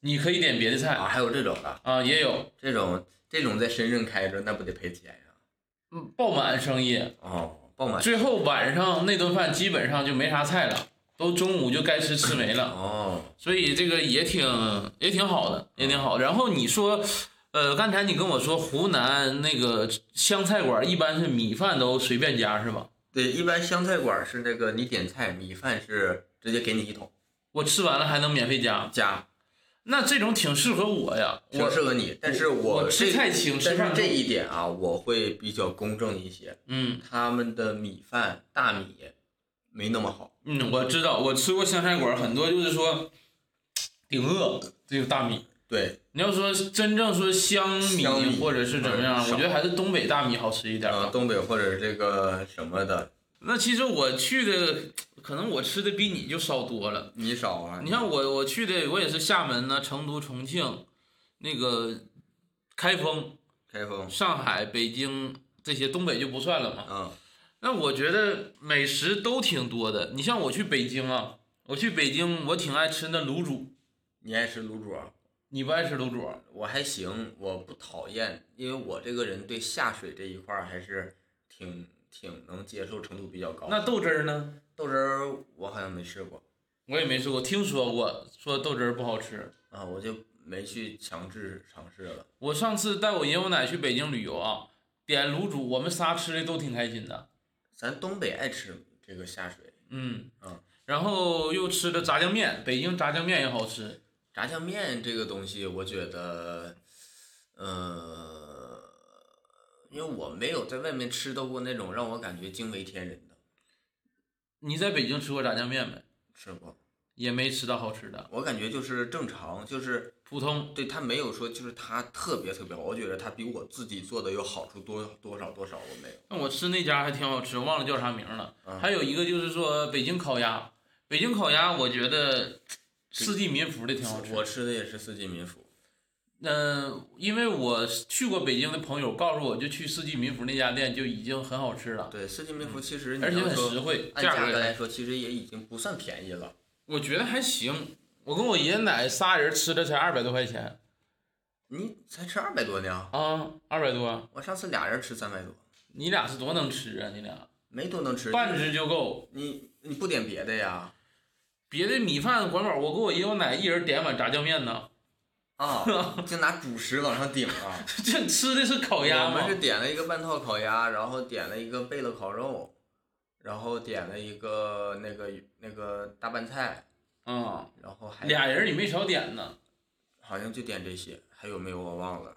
你可以点别的菜啊，菜还有这种的，啊，也有，这种这种在深圳开着，那不得赔钱呀？嗯爆满生意，哦，爆满。最后晚上那顿饭基本上就没啥菜了，都中午就该吃吃没了。哦，所以这个也挺也挺好的，也挺好。然后你说，呃，刚才你跟我说湖南那个湘菜馆一般是米饭都随便加是吧？对，一般湘菜馆是那个你点菜，米饭是直接给你一桶我吃完了还能免费加，加，那这种挺适合我呀。挺适合你。但是我吃这菜轻，吃饭但是这一点啊，我会比较公正一些。嗯他们的米饭大米没那么好，嗯，我知道，我吃过香菜馆，很多就是说顶饿，这个大米。对，你要说真正说香米或者是怎么样，我觉得还是东北大米好吃一点吧。呃，东北或者这个什么的，那其实我去的，可能我吃的比你就少多了。你少啊。你像我，我去的我也是厦门呢、成都、重庆，那个开封、开封，上海、北京这些，东北就不算了嘛。嗯，那我觉得美食都挺多的。你像我去北京啊，我去北京，我挺爱吃那卤煮。你爱吃卤煮？你不爱吃卤煮？我还行，我不讨厌，因为我这个人对下水这一块儿还是挺挺能接受程度比较高。那豆汁儿呢？豆汁儿我好像没试过我也没吃过，听说过说豆汁儿不好吃。啊，我就没去强制尝试了。我上次带我爷我奶去北京旅游啊，点卤煮，我们仨吃的都挺开心的。咱东北爱吃这个下水，嗯。嗯，然后又吃的炸酱面，北京炸酱面也好吃。炸酱面这个东西，我觉得，呃，因为我没有在外面吃到过那种让我感觉惊为天人的，你在北京吃过炸酱面没？吃过，也没吃到好吃的，我感觉就是正常，就是普通。对他没有说就是他特别特别好，我觉得他比我自己做的有好处多多少多少，我没有。那我吃那家还挺好吃，忘了叫啥名了。嗯还有一个就是说北京烤鸭，北京烤鸭我觉得四季民福的挺好吃。我吃的也是四季民福，嗯、因为我去过北京的朋友告诉我，就去四季民福那家店就已经很好吃了，对，四季民福其实你而且很实惠，价格来说，其实也已经不算便宜了。我觉得还行。我跟我爷爷奶仨人吃的才二百多块钱你才吃二百多呢，啊，二百多。我上次俩人吃三百多。你俩是多能吃啊？你俩没多能吃。半只就够。你你不点别的呀？别的米饭管饱，我跟我爷我奶一人点碗炸酱面呢。啊，就拿主食往上顶啊！这吃的是烤鸭吗我们是？点了一个半套烤鸭，然后点了一个贝勒烤肉，然后点了一个那个那个大拌菜，嗯，然后还俩人你没少点呢。好像就点这些，还有没有我忘了。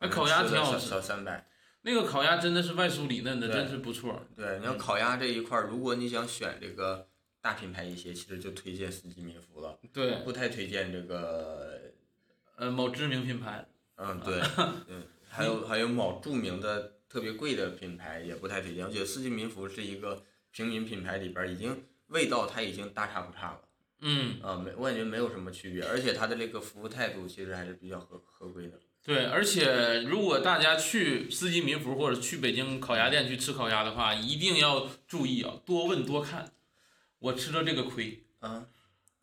那烤鸭挺好小吃小三百。那个烤鸭真的是外酥里嫩的，真是不错。对，你要烤鸭这一块儿，如果你想选这个大品牌一些，其实就推荐四季民福了，对，不太推荐这个，呃，某知名品牌。嗯，对，嗯，还有还有某著名的特别贵的品牌也不太推荐。我觉得四季民福是一个平民品牌里边儿已经味道它已经大差不差了，嗯，啊，没我感觉没有什么区别，而且他的这个服务态度其实还是比较合合规的。对，而且如果大家去四季民福或者去北京烤鸭店去吃烤鸭的话，一定要注意啊，多问多看。我吃了这个亏。啊，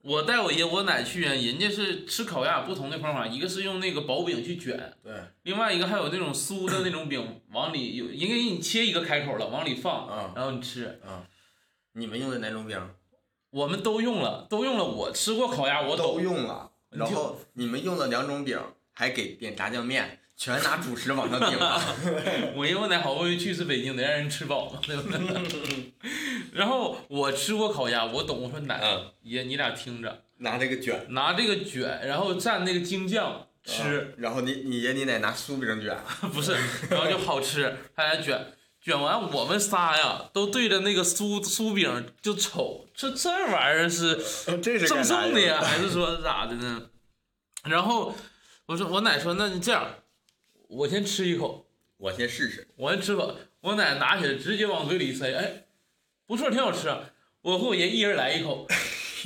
我带我爷我奶去啊，人家是吃烤鸭不同的方法，一个是用那个薄饼去卷，对，另外一个还有那种酥的那种饼，往里有，人家给你切一个开口了，往里放，啊然后你吃。啊，你们用的哪种饼？我们都用了，都用了。我吃过烤鸭，我都。用了，然后你们用了两种饼，还给点炸酱面，全拿主食往上顶了。我爷我奶好不容易去一次北京，得让人吃饱嘛，对不对？然后我吃过烤鸭，我懂。我说奶嗯，爷，你俩听着，拿这个卷拿这个卷，然后蘸那个京酱吃，啊然后你你爷你奶拿酥饼卷，不是，然后就好吃，他俩卷。卷完，我们仨呀都对着那个酥酥饼就瞅，这这玩意儿是赠送的呀，还是说咋的呢？然后我说我奶说，那你这样，我先吃一口，我先试试。我先吃口，我奶拿起来直接往嘴里塞，哎，不错，挺好吃。我和我爷一人来一口，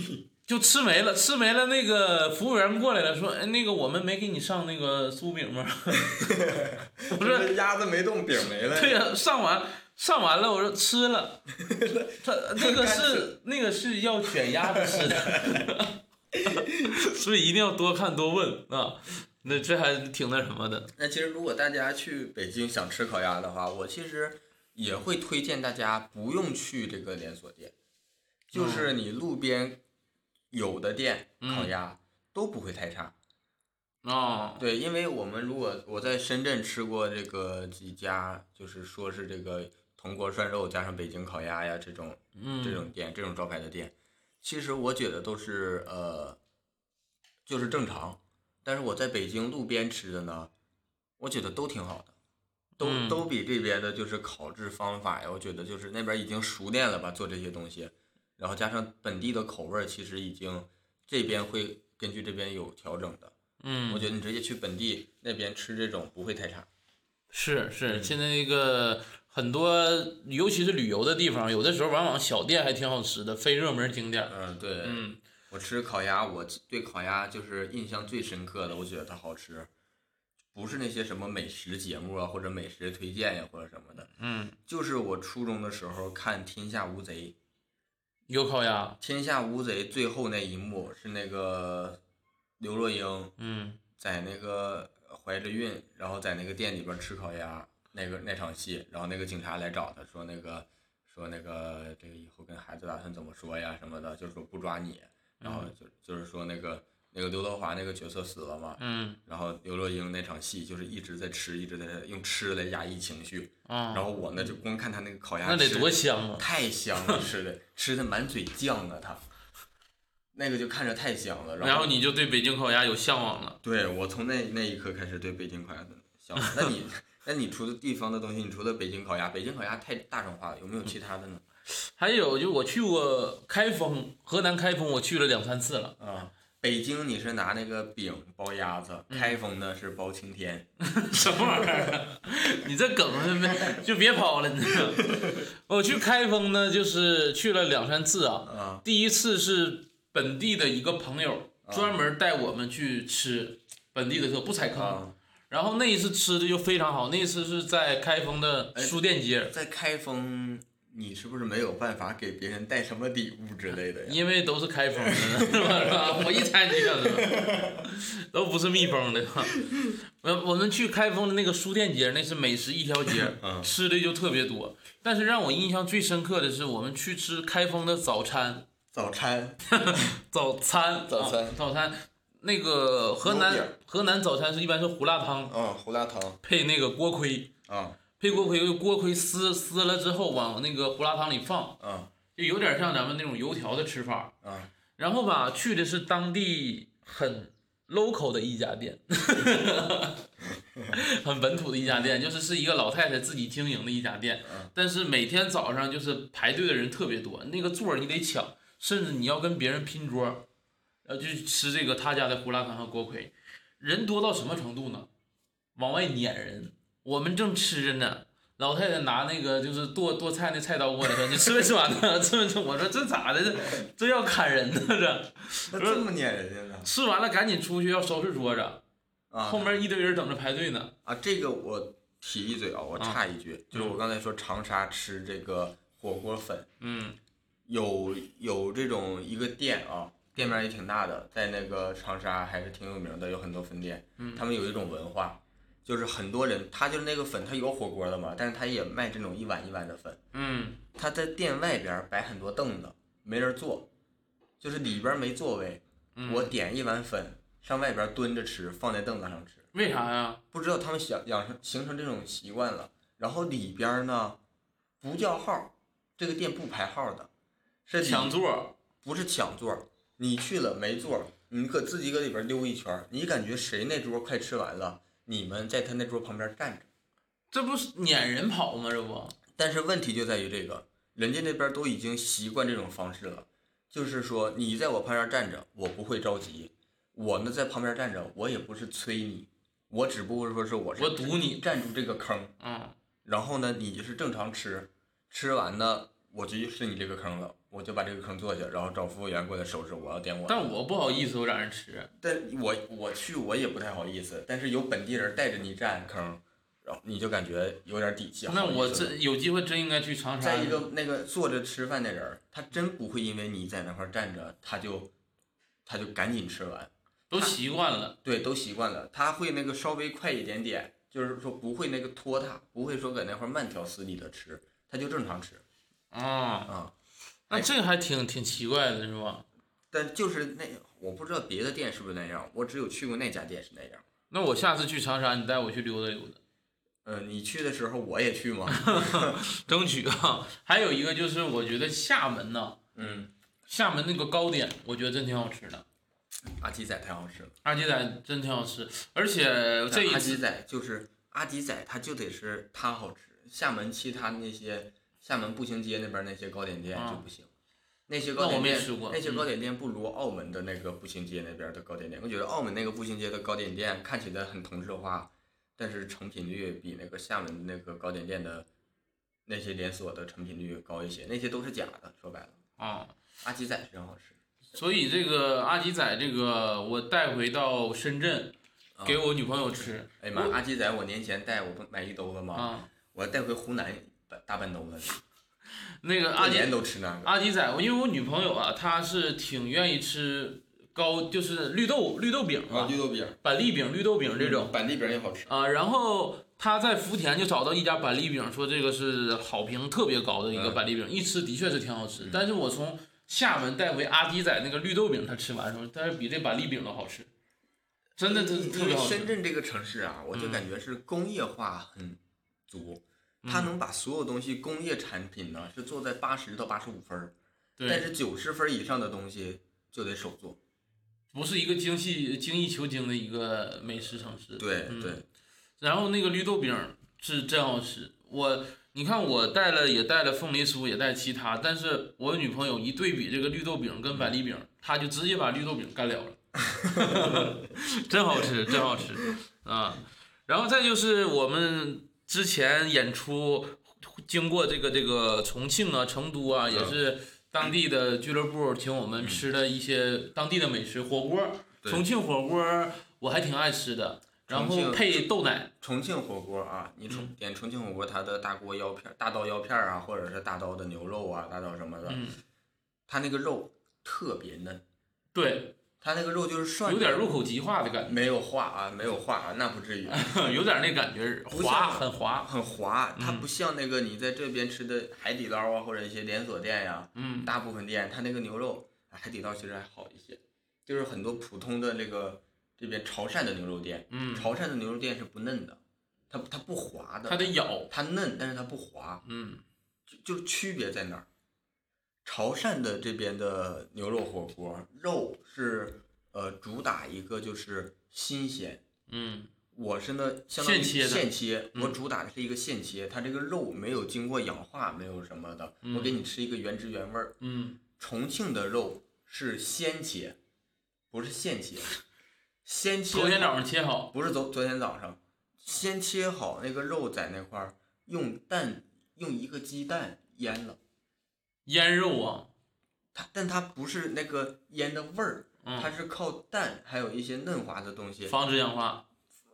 就吃没了，吃没了。那个服务员过来了，说，哎，那个我们没给你上那个酥饼吗？我说鸭子没动，饼没了。对呀、上完上完了，我说吃了，他那个是那个是要卷鸭子吃的，所以一定要多看多问啊。那这还挺那什么的，那其实如果大家去北京想吃烤鸭的话，我其实也会推荐大家不用去这个连锁店，就是你路边有的店烤嗯鸭都不会太差。哦，对，因为我们如果我在深圳吃过这个几家，就是说是这个铜锅涮肉加上北京烤鸭呀这种嗯，这种店，这种招牌的店，其实我觉得都是呃，就是正常。但是我在北京路边吃的呢，我觉得都挺好的，都、嗯都比这边的就是烤制方法呀，我觉得就是那边已经熟练了吧，做这些东西，然后加上本地的口味儿，其实已经这边会根据这边有调整的。嗯，我觉得你直接去本地那边吃这种不会太差。是是，嗯现在那个很多，尤其是旅游的地方，有的时候往往小店还挺好吃的，非热门景点儿。嗯，对，嗯，我吃烤鸭，我对烤鸭就是印象最深刻的，我觉得它好吃，不是那些什么美食节目啊，或者美食推荐呀，或者什么的，嗯，就是我初中的时候看《天下无贼》，《有烤鸭，天下无贼》最后那一幕是那个刘若英嗯在那个怀着孕，然后在那个店里边吃烤鸭，那个那场戏，然后那个警察来找他说那个说那个这个以后跟孩子打算怎么说呀什么的，就是说不抓你，然后就就是说那个那个刘德华那个角色死了嘛，嗯然后刘若英那场戏就是一直在吃，一直在用吃来压抑情绪，啊，然后我呢就光看他那个烤鸭，那得多香啊！太香了，吃的吃的满嘴酱啊他，那个就看着太香了，然后你就对北京烤鸭有向往了。对我从那那一刻开始对北京烤鸭的向往。那你 那你除了地方的东西，你除了北京烤鸭，北京烤鸭太大众化了，有没有其他的呢？还有就我去过开封，河南开封我去了两三次了。啊，北京你是拿那个饼包鸭子，开封呢是包青天。什么玩意儿啊？你这梗就别抛了，你知道吗？我去开封呢，就是去了两三次啊。啊第一次是本地的一个朋友啊专门带我们去吃本地的特，不踩坑。啊，然后那一次吃的就非常好，那一次是在开封的哎书店街，在开封，你是不是没有办法给别人带什么礼物之类的呀？因为都是开封的，是吧？是吧？我一猜你就晓得，都不是密封的。我我们去开封的那个书店街，那是美食一条街，嗯吃的就特别多。但是让我印象最深刻的是，我们去吃开封的早餐，早餐，早餐，早餐啊早餐。那个河南河南早餐是一般是胡辣汤嗯，胡辣汤，配那个锅盔，啊配锅盔，锅盔撕撕了之后往那个胡辣汤里放，啊就有点像咱们那种油条的吃法。啊，然后吧，去的是当地很 local 的一家店，很本土的一家店，就是是一个老太太自己经营的一家店嗯，但是每天早上就是排队的人特别多，那个座儿你得抢，甚至你要跟别人拼桌，呃就去吃这个他家的胡辣汤和锅盔，人多到什么程度呢？往外撵人，我们正吃着呢。老太太拿那个就是剁剁菜那菜刀过来说：“你吃没吃完呢？吃没吃？”我说：“这咋的？这这要砍人呢？这那这么撵人家呢？吃完了赶紧出去要收拾桌子，啊，后面一堆人等着排队呢。啊，这个我提一嘴啊，我插一句，就是我刚才说长沙吃这个火锅粉，嗯有有这种一个店啊，店面也挺大的，在那个长沙还是挺有名的，有很多分店。嗯他们有一种文化，就是很多人他就是那个粉，他有火锅的嘛，但是他也卖这种一碗一碗的粉。嗯他在店外边摆很多凳子，没人坐，就是里边没座位，嗯，我点一碗粉上外边蹲着吃，放在凳子上吃。为啥呀？不知道他们想养成形成这种习惯了。然后里边呢，不叫号，这个店不排号的，是抢座，不是抢座，你去了没座，你搁自己搁里边溜一圈，你感觉谁那桌快吃完了，你们在他那桌旁边站着。这不是撵人跑吗？这不，但是问题就在于这个，人家那边都已经习惯这种方式了，就是说你在我旁边站着，我不会着急，我呢在旁边站着，我也不是催你，我只不过说是我是我堵你。站住这个坑，嗯，然后呢你就是正常吃，吃完呢我就是你这个坑了，我就把这个坑坐下，然后找服务员过来收拾，我要点我的。但我不好意思，我让人吃。但我我去我也不太好意思，但是有本地人带着你占坑，然后你就感觉有点底气。那我这有机会真应该去长沙。再一个，那个坐着吃饭的人，他真不会因为你在那块儿站着，他就他就赶紧吃完，都习惯了。对，都习惯了。他会那个稍微快一点点，就是说不会那个拖沓，不会说搁那块儿慢条斯理的吃，他就正常吃啊，啊。那这个还挺挺奇怪的，是吧？但就是那，我不知道别的店是不是那样，我只有去过那家店是那样。那我下次去长沙，你带我去溜达溜达，嗯，你去的时候我也去吗？争取啊。还有一个就是，我觉得厦门呢，嗯，厦门那个糕点，我觉得真挺好吃的。阿吉仔太好吃了。阿吉仔真挺好吃，而且这一次阿吉仔就是阿吉仔，它就得是它好吃。厦门其他那些厦门步行街那边那些糕点店啊就不行，那些糕点店那些嗯糕点店不如澳门的那个步行街那边的糕点店。我觉得澳门那个步行街的糕点店看起来很同质化，但是成品率比那个厦门那个糕点店的那些连锁的成品率高一些，那些都是假的。说白了，啊，阿吉仔是真好吃。所以这个阿吉仔这个我带回到深圳，啊给我女朋友吃哎呀妈，阿吉仔我年前带我不买一兜子吗？啊。我带回湖南大大半兜子，那个阿吉过年都吃那个。阿迪仔，因为我女朋友啊，她是挺愿意吃高，就是绿豆绿豆饼啊，绿豆饼板栗饼、绿豆饼这种板栗饼也好吃。啊。然后她在福田就找到一家板栗饼，说这个是好评特别高的一个嗯板栗饼，一吃的确是挺好吃。但是我从厦门带回阿迪仔那个绿豆饼，她吃完说，但是比这板栗饼都好吃，真的特因特别好吃深。圳这个城市啊，我就嗯感觉是工业化很足，它嗯能把所有东西工业产品呢是做在八十到八十五分儿，但，是九十分儿以上的东西就得手做。不是一个精细精益求精的一个美食城市。嗯对对，然后那个绿豆饼是真好吃，我你看我带了也带了凤梨酥，也带其他，但是我女朋友一对比这个绿豆饼跟板栗饼，她就直接把绿豆饼干了了，真好吃，真好吃啊！然后再就是我们之前演出经过这个这个重庆啊、成都啊，也是当地的俱乐部请我们吃的一些当地的美食，火锅，重庆火锅我还挺爱吃的，然后配豆奶。重庆火锅啊，你重嗯。点重庆火锅，它的大锅腰片儿、大刀腰片儿啊，或者是大刀的牛肉啊、大刀什么的，嗯，它那个肉特别嫩，对，它那个肉就是涮有着点入口即化的感觉。没有化啊，没有化啊，那不至于，有点那感觉，不滑，很滑。很滑，它嗯不像那个你在这边吃的海底捞啊，或者一些连锁店呀、嗯。大部分店它那个牛肉，啊海底捞其实还好一些，就是很多普通的那个这边潮汕的牛肉店，嗯，潮汕的牛肉店是不嫩的，它它不滑的，它得咬。它嫩，但是它不滑，嗯。就就是区别在哪儿？潮汕的这边的牛肉火锅，肉是呃主打一个就是新鲜。嗯我是呢，相当于现切的现切，我嗯主打的是一个现切，它这个肉没有经过氧化，没有什么的，我给你吃一个原汁原味儿。嗯重庆的肉是先切，不是现切，先切昨。天早上切好。不是昨昨天早上，先切好那个肉在那块儿，用蛋用一个鸡蛋腌了。腌肉啊，它但它不是那个腌的味儿，它嗯，是靠蛋还有一些嫩滑的东西。防止氧化。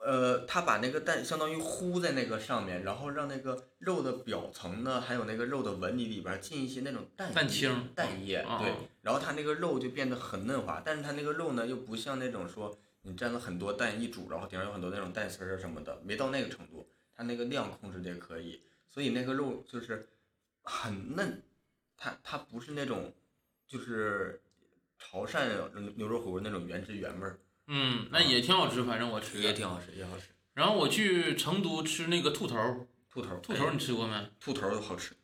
呃，它把那个蛋相当于糊在那个上面，然后让那个肉的表层呢，还有那个肉的纹理里边儿进一些那种蛋液蛋清蛋液，啊对，然后它那个肉就变得很嫩滑，但是它那个肉呢又不像那种说你蘸了很多蛋一煮，然后顶上有很多那种蛋丝儿啊什么的，没到那个程度，它那个量控制的也可以，所以那个肉就是很嫩，它它不是那种就是潮汕牛肉火锅那种原汁原味儿，嗯，那也挺好吃，反正我吃。也挺好吃，也好吃。然后我去成都吃那个兔头儿，兔头儿，兔头你吃过没？兔头儿好吃。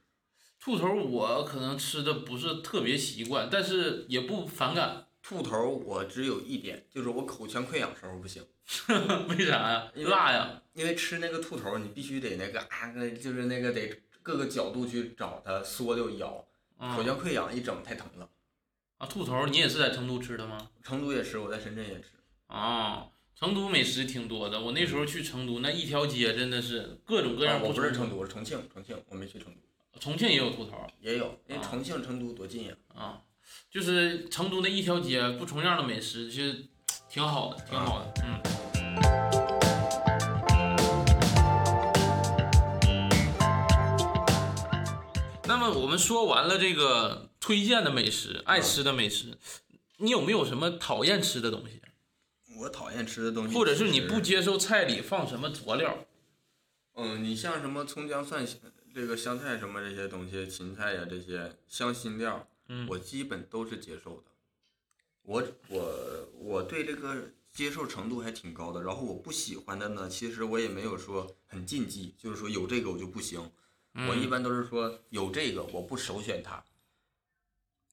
兔头儿我可能吃的不是特别习惯，但是也不反感。兔头儿我只有一点，就是我口腔溃疡时候不行，为啥呀？辣呀。因为吃那个兔头儿你必须得那个啊，那就是那个得各个角度去找它，缩溜咬，口嗯腔溃疡一整太疼了。啊，兔头你也是在成都吃的吗？成都也吃，我在深圳也吃。啊，成都美食挺多的。我那时候去成都，那一条街真的是各种各样啊我不是成都，我是重庆，重庆我没去成都，重庆也有兔头也有，因为啊重庆成都多近呀。啊，就是成都那一条街不重样的美食，其实挺好的，挺好的。嗯。么我们说完了这个推荐的美食、爱吃的美食，你有没有什么讨厌吃的东西？我讨厌吃的东西，或者是你不接受菜里放什么佐料？嗯，你像什么葱姜蒜、这个香菜什么这些东西，芹菜呀这些香辛料，嗯我基本都是接受的。我我我对这个接受程度还挺高的。然后我不喜欢的呢，其实我也没有说很禁忌，就是说有这个我就不行。我一嗯般都是说有这个我不首选它，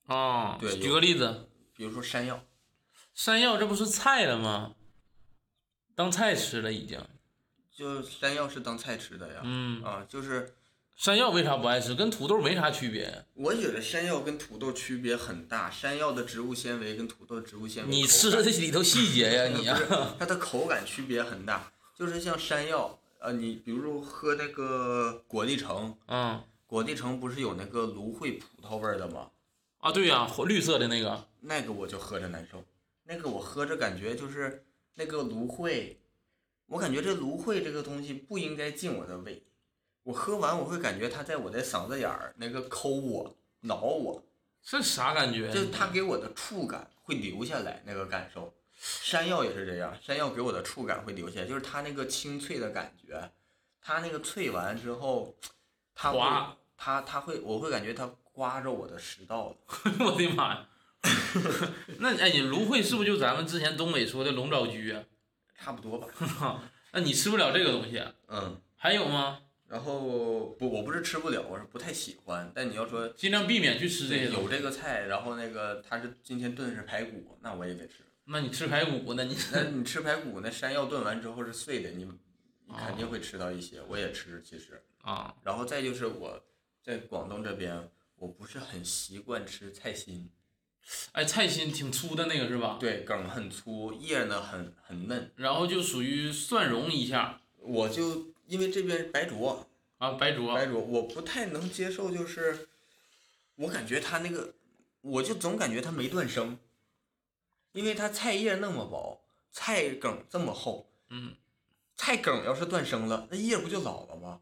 哦，对举个例子，比如说山药，山药这不是菜了吗？当菜吃了已经。就山药是当菜吃的呀。嗯，啊，就是山药为啥不爱吃？跟土豆没啥区别。我觉得山药跟土豆区别很大，山药的植物纤维跟土豆的植物纤维你吃的里头细节呀，你呀、不是它的口感区别很大，就是像山药，呃，你比如说喝那个果粒橙，嗯果粒橙不是有那个芦荟葡萄味儿的吗？啊，对呀、绿色的那个。那个我就喝着难受，那个我喝着感觉就是那个芦荟，我感觉这芦荟这个东西不应该进我的胃，我喝完我会感觉它在我的嗓子眼儿那个抠我、挠我，这啥感觉？就是它给我的触感会留下来那个感受。山药也是这样，山药给我的触感会留下，就是它那个清脆的感觉，它那个脆完之后，它刮它它会我会感觉它刮着我的食道了。我的妈呀！那哎，你芦荟是不是就咱们之前东北说的龙爪菊啊？差不多吧。那你吃不了这个东西，啊嗯，还有吗？然后不，我不是吃不了，我是不太喜欢。但你要说尽量避免去吃这些有。这个菜，然后那个它是今天炖的是排骨，那我也得吃。那你吃排骨，那你那你吃排骨，那山药炖完之后是碎的，你你哦肯定会吃到一些。我也吃，其实。啊，然后再就是我在广东这边，我不是很习惯吃菜心，哎，菜心挺粗的那个是吧？对，梗很粗，叶呢很很嫩。然后就属于蒜蓉一下我就因为这边白灼，啊，白灼白灼，我不太能接受，就是我感觉它那个，我就总感觉它没断生，因为它菜叶那么薄，菜梗这么厚，嗯，菜梗要是断生了，那叶不就老了吗？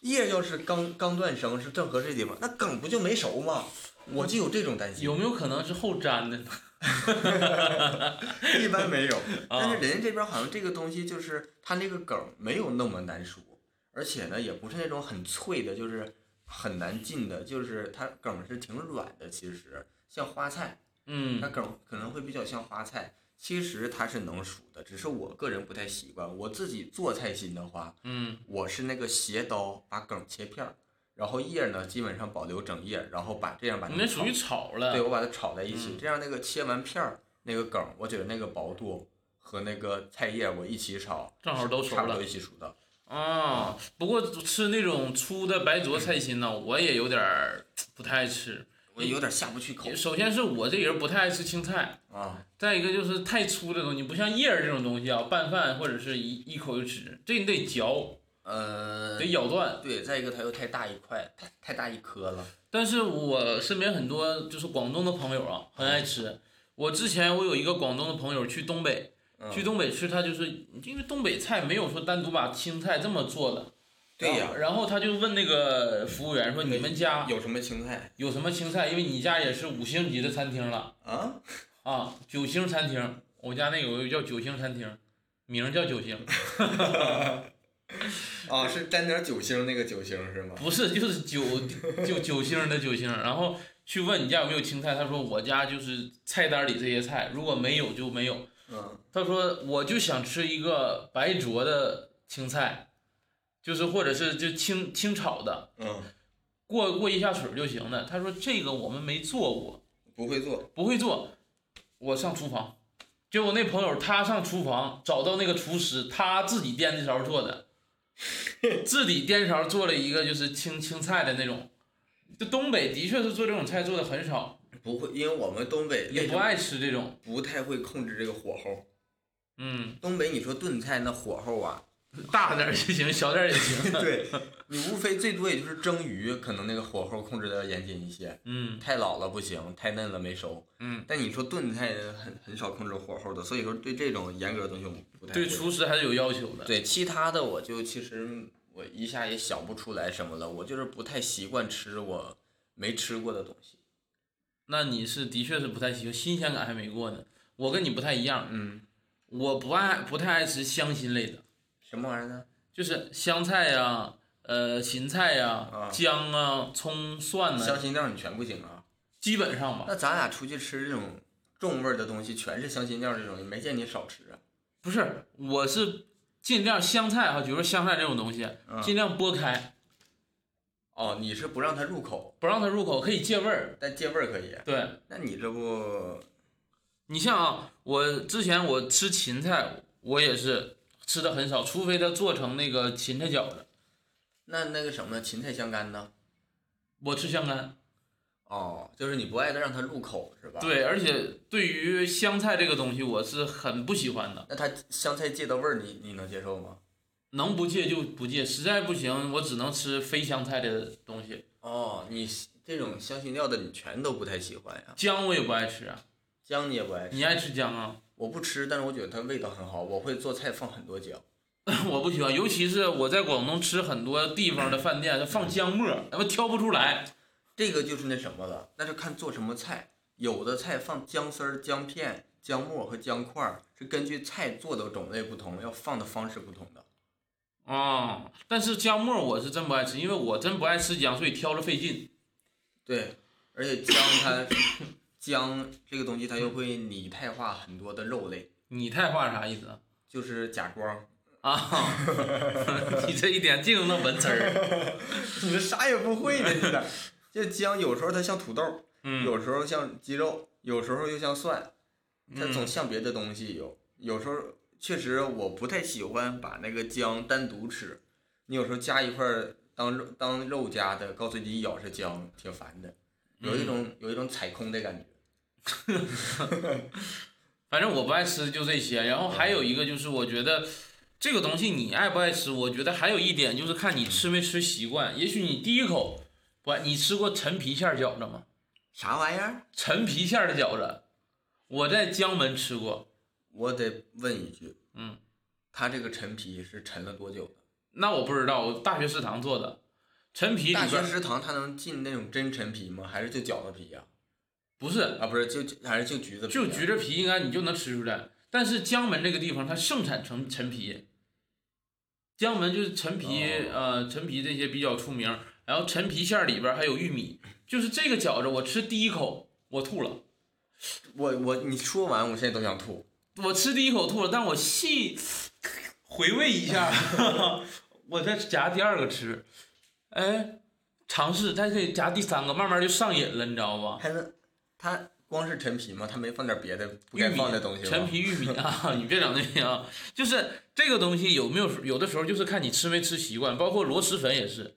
叶要是刚刚断生是正合适的地方，那梗不就没熟吗？我就有这种担心。有没有可能是后粘的呢？一般没有。但是啊人家这边好像这个东西就是它那个梗没有那么难熟，而且呢也不是那种很脆的，就是很难进的，就是它梗是挺软的。其实像花菜，它嗯梗儿可能会比较像花菜，其实它是能熟的，只是我个人不太习惯。我自己做菜心的话，嗯我是那个斜刀把梗儿切片儿，然后叶儿呢基本上保留整叶儿，然后把这样把它你那属于炒炒了。对，我把它炒在一起，嗯这样那个切完片儿那个梗儿，我觉得那个薄度和那个菜叶我一起炒，正好都熟了差不多一起熟的。啊，不过吃那种粗的白灼菜心呢，我也有点儿不太爱吃。我有点下不去口首先是我这人不太爱吃青菜，啊。再一个就是太粗的东西，不像叶儿这种东西啊，拌饭或者是一一口就吃，这你得嚼，呃得，咬断。对，再一个它又太大一块，太太大一颗了。但是我身边很多就是广东的朋友啊，很爱吃。我之前我有一个广东的朋友去东北，嗯去东北吃，他就是因为东北菜没有说单独把青菜这么做的。对呀然后然后他就问那个服务员说：“你们家有什么青菜有什么青菜？因为你家也是五星级的餐厅了啊？啊，九星餐厅。我家那有个叫九星餐厅，名叫九星，啊，是沾点酒星那个酒星是吗？不是就是九 就九星的九星。然后去问你家有没有青菜，他说我家就是菜单里这些菜，如果没有就没有。嗯，他说我就想吃一个白灼的青菜，就是或者是就清清炒的，嗯，过过一下水就行了。他说这个我们没做过，不会做。不会做，我上厨房。结果那朋友他上厨房找到那个厨师，他自己颠着勺做的，自己颠勺做了一个就是青青菜的那种。就东北的确是做这种菜做的很少，不会，因为我们东北也不爱吃这种。不太会控制这个火候。嗯，东北你说炖菜那火候啊，大点儿就行，小点儿也行。对你无非最多也就是蒸鱼，可能那个火候控制的要严谨一些。嗯太老了不行，太嫩了没熟。嗯，但你说炖菜很很少控制火候的，所以说对这种严格的东西我不太对厨师还是有要求的。对其他的我就其实我一下也想不出来什么了，我就是不太习惯吃我没吃过的东西。那你是的确是不太喜欢，新鲜感还没过呢。我跟你不太一样，嗯，我不爱不太爱吃香辛类的，什么玩意儿呢？就是香菜呀、呃芹菜呀、啊姜啊、葱、蒜呢、香辛料你全不行啊？基本上吧。那咱俩出去吃这种重味儿的东西，全是香辛料这种，也没见你少吃啊。不是，我是尽量香菜哈，比如说香菜这种东西，嗯尽量拨开，哦，你是不让它入口，不让它入口，可以借味儿。但借味儿可以。对那你这不你像啊，我之前我吃芹菜，我也是吃的很少，除非他做成那个芹菜饺子，那那个什么芹菜香干呢？我吃香干。哦，就是你不爱的让它入口是吧？。对，而且对于香菜这个东西，我是很不喜欢的，那它香菜借的味儿，你你能接受吗？能不戒就不戒，实在不行，我只能吃非香菜的东西。哦，你这种香辛料的你全都不太喜欢呀？姜我也不爱吃啊，姜你也不爱吃？你爱吃姜啊？我不吃，但是我觉得它味道很好，我会做菜放很多姜。我不喜欢，尤其是我在广东吃很多地方的饭店，它放姜末，他妈挑不出来。这个就是那什么了，那是看做什么菜。有的菜放姜丝儿、姜片、姜末和姜块儿，是根据菜做的种类不同，要放的方式不同的。啊，但是姜末我是真不爱吃，因为我真不爱吃姜，所以挑着费劲。对，而且姜它姜这个东西它又会拟态化很多的肉类，拟态化啥意思啊？就是假光。啊，你这一点净那文词儿。你这啥也不会呢，你这。这姜有时候它像土豆，嗯，有时候像鸡肉，有时候又像蒜，它嗯总像别的东西有。有时候确实我不太喜欢把那个姜单独吃，你有时候加一块儿当肉当肉夹的，告诉你一咬是姜，挺烦的，有一种有一种踩空的感觉。反正我不爱吃就这些，然后还有一个就是我觉得这个东西你爱不爱吃，我觉得还有一点就是看你吃没吃习惯。也许你第一口不爱，你吃过陈皮馅儿饺子吗？啥玩意儿？陈皮馅儿的饺子，我在江门吃过，我得问一句，嗯，他这个陈皮是陈了多久的？那我不知道，我大学食堂做的陈皮里大学食堂它能进那种真陈皮吗？还是就饺子皮呀、不是，啊，不是就就还是就橘子就橘子皮应该你就能吃出来。但是江门这个地方它盛产陈陈皮，江门就是陈皮，哦呃，陈皮这些比较出名。然后陈皮馅里边还有玉米，就是这个饺子我吃第一口我吐了，我我你说完，我现在都想吐。我吃第一口吐了，但我细 回味一下，我再夹第二个吃，哎，尝试再可以夹第三个，慢慢就上瘾了，你知道吧？还能，它光是陈皮吗？它没放点别的不该放的东西吗？陈皮玉米啊，你别整那些啊，就是这个东西有没有有的时候就是看你吃没吃习惯，包括螺蛳粉也是。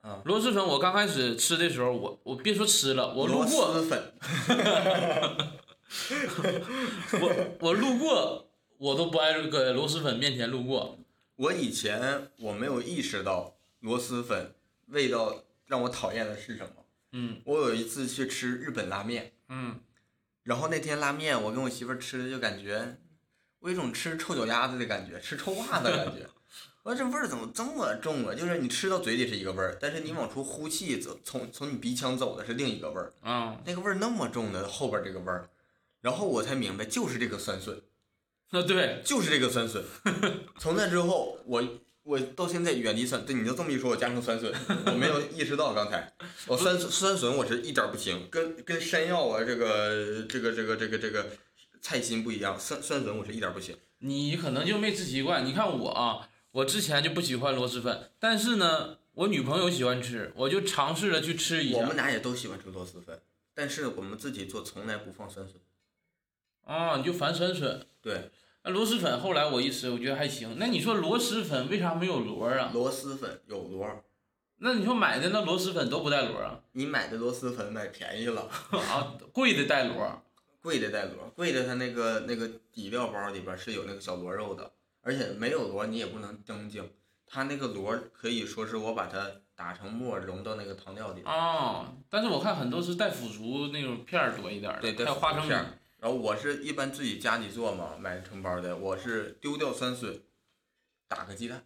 啊螺蛳粉我刚开始吃的时候，我我别说吃了，我路螺过，蛳粉，我我路过，我都不爱搁螺蛳粉面前路过。我以前我没有意识到螺蛳粉味道让我讨厌的是什么。嗯我有一次去吃日本拉面，嗯，然后那天拉面我跟我媳妇儿吃的就感觉，我有一种吃臭脚丫子的感觉，吃臭袜子的感觉。我说这味儿怎么这么重啊？就是你吃到嘴里是一个味儿，但是你往出呼气走，从从你鼻腔走的是另一个味儿。啊，那个味儿那么重的后边这个味儿，然后我才明白就是这个酸笋，那对，就是这个酸笋。从那之后，我我到现在远离酸，对你就这么一说，我加上酸笋，我没有意识到刚才，我酸酸笋我是一点儿不行，跟跟山药啊这个这个这个这个这个菜心不一样，酸酸笋我是一点儿不行。你可能就没吃习惯。你看我啊，我之前就不喜欢螺蛳粉，但是呢，我女朋友喜欢吃，我就尝试着去吃一下我们。俩也都喜欢吃螺蛳粉，但是我们自己做从来不放酸笋。啊，你就烦酸笋。对，那螺蛳粉后来我一吃，我觉得还行。那你说螺蛳粉为啥没有螺儿啊？螺蛳粉有螺儿，那你说买的那螺蛳粉都不带螺儿啊？你买的螺蛳粉买便宜了。啊，贵的带螺儿。贵的带螺，贵的它那个那个底料包里边是有那个小螺肉的，而且没有螺你也不能蒸精，它那个螺可以说是我把它打成沫融到那个汤料里，哦，但是我看很多是带腐竹那种片儿多一点儿的，对，带还有花生米片。儿。然后我是一般自己家里做嘛，买成包的，我是丢掉酸笋，打个鸡蛋。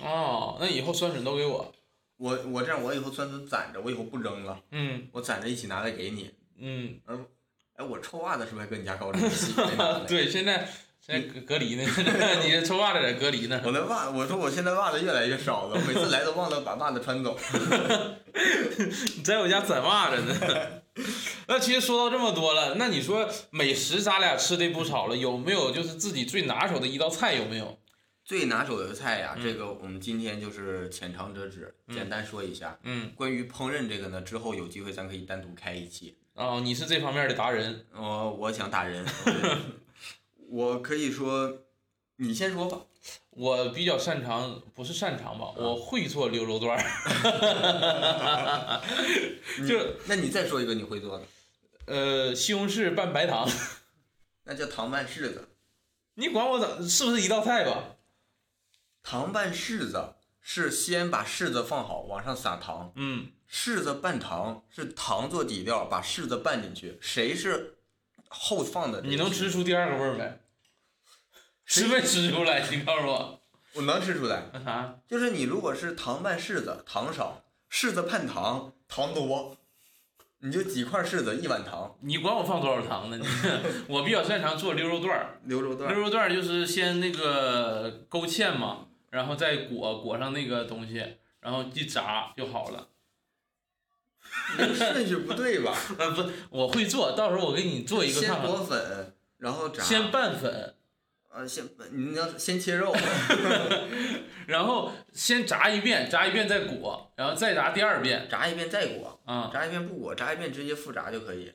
哦，那以后酸笋都给我。我我这样，我以后酸笋攒着，我以后不扔了，嗯我攒着一起拿来给你。嗯，哎，我臭袜子是不是还搁你家高中洗没拿来？对，现在现在隔隔离呢，你这臭袜子在隔离呢。我的袜，我说我现在袜子越来越少了，每次来都忘了把袜子穿走。你在我家攒袜子呢。那其实说到这么多了，那你说美食咱俩吃的不少了，有没有就是自己最拿手的一道菜有没有？最拿手的菜呀，嗯这个我们今天就是浅尝辄止，简单说一下。嗯，关于烹饪这个呢，之后有机会咱可以单独开一期。哦，你是这方面的达人。哦，我想打人，我可以说，你先说吧。我比较擅长，不是擅长吧，我会做溜肉段儿。就那你再说一个你会做的，呃，西红柿拌白糖，那叫糖拌柿子。你管我怎是不是一道菜吧？糖拌柿子是先把柿子放好，往上撒糖。嗯，柿子拌糖是糖做底料，把柿子拌进去。谁是后放的？你能吃？出第二个味儿没？吃没吃出来？你告诉我。我能吃出来。那啥？就是你如果是糖拌柿子，糖少；柿子拌糖，糖多。你就几块柿子，一碗糖，你管我放多少糖呢？你我比较擅长做溜肉段儿。溜肉段溜。肉段儿就是先那个勾芡嘛，然后再裹裹上那个东西，然后一炸就好了。这顺序不对吧？呃，不，我会做，到时候我给你做一个看看看。裹粉，然后炸。先拌粉，呃，先你要先切肉，然后先炸一遍，炸一遍再裹，然后再炸第二遍炸一遍再裹，啊、炸一遍不裹，炸一遍直接复炸就可以。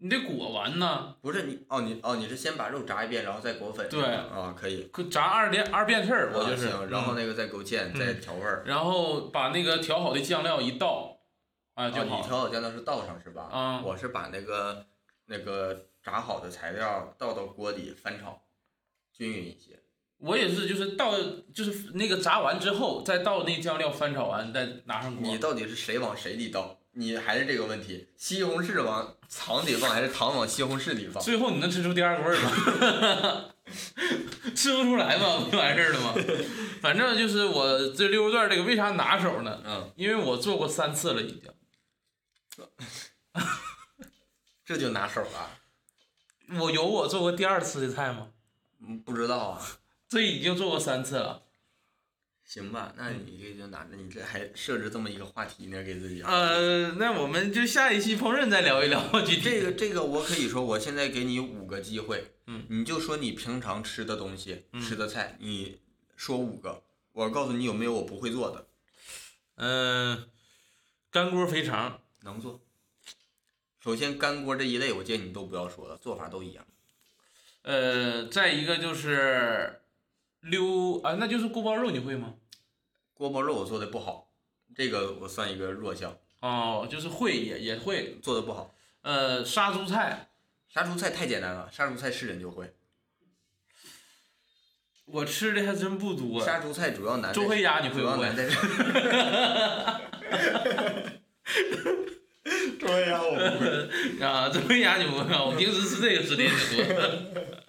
你得裹完呢，不是你哦，你哦你是先把肉炸一遍，然后再裹粉。对啊，可以。可炸二遍二遍事儿，我啊就是。行，然后嗯那个再勾芡，再调味儿。然后把那个调好的酱料一倒，啊就哦，你。调好酱料是倒上是吧？啊我是把那个那个炸好的材料倒到锅底翻炒，均匀一些。我也是，就是倒，就是那个炸完之后，再倒那酱料翻炒完，再拿上锅。你到底是谁往谁里倒？你还是这个问题，西红柿往糖里放还是糖往西红柿里放？最后你能吃出第二个味儿吗？吃不出来吗，不就完事儿了吗？反正就是我这溜肉段这个为啥拿手呢？嗯，因为我做过三次了已经。这就拿手了。我有我做过第二次的菜吗？嗯，不知道啊。这已经做过三次了。行吧，那你这就拿着，你这还设置这么一个话题呢，给自己。呃，那我们就下一期烹饪再聊一聊具体。这个这个，我可以说，我现在给你五个机会，嗯，你就说你平常吃的东西，嗯吃的菜，你说五个，我告诉你有没有我不会做的，嗯、干锅肥肠，能做。首先干锅这一类，我建议你都不要说了，做法都一样。呃，再一个就是溜啊，那就是锅包肉，你会吗？锅包肉我做的不好，这个我算一个弱项，哦，就是会也也会。做的不好。呃，杀猪菜，杀猪菜太简单了，杀猪菜是人就会。我吃的还真不多。杀猪菜主要难周黑鸭你会主要不会？难在 周黑鸭我不会。啊，周黑鸭你不会啊？我平时吃这个吃的也挺多。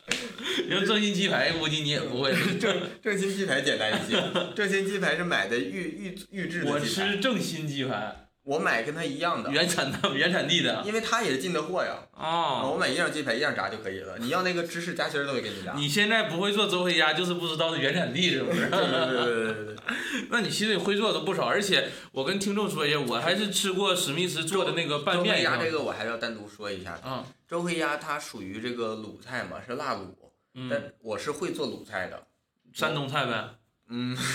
你说正新鸡排，估计你也不会。正正新鸡排简单一些，正新鸡排是买的预预预制我的鸡排，吃正新鸡排，我买跟他一样的，原产的 原产地的。因为他也是进的货呀。啊，哦，我买一样鸡排一样炸就可以了，你要那个芝士夹心儿都会给你炸。你现在不会做周黑鸭，就是不知道是原产地是不是？对对对对对对。那你其实也会做的不少，而且我跟听众说一下，我还是吃过史密斯做的那个拌周黑面。鸭这个我还是要单独说一下的。啊，周黑鸭它属于这个鲁菜嘛，是辣卤，嗯，但我是会做鲁菜的。山东菜呗。嗯。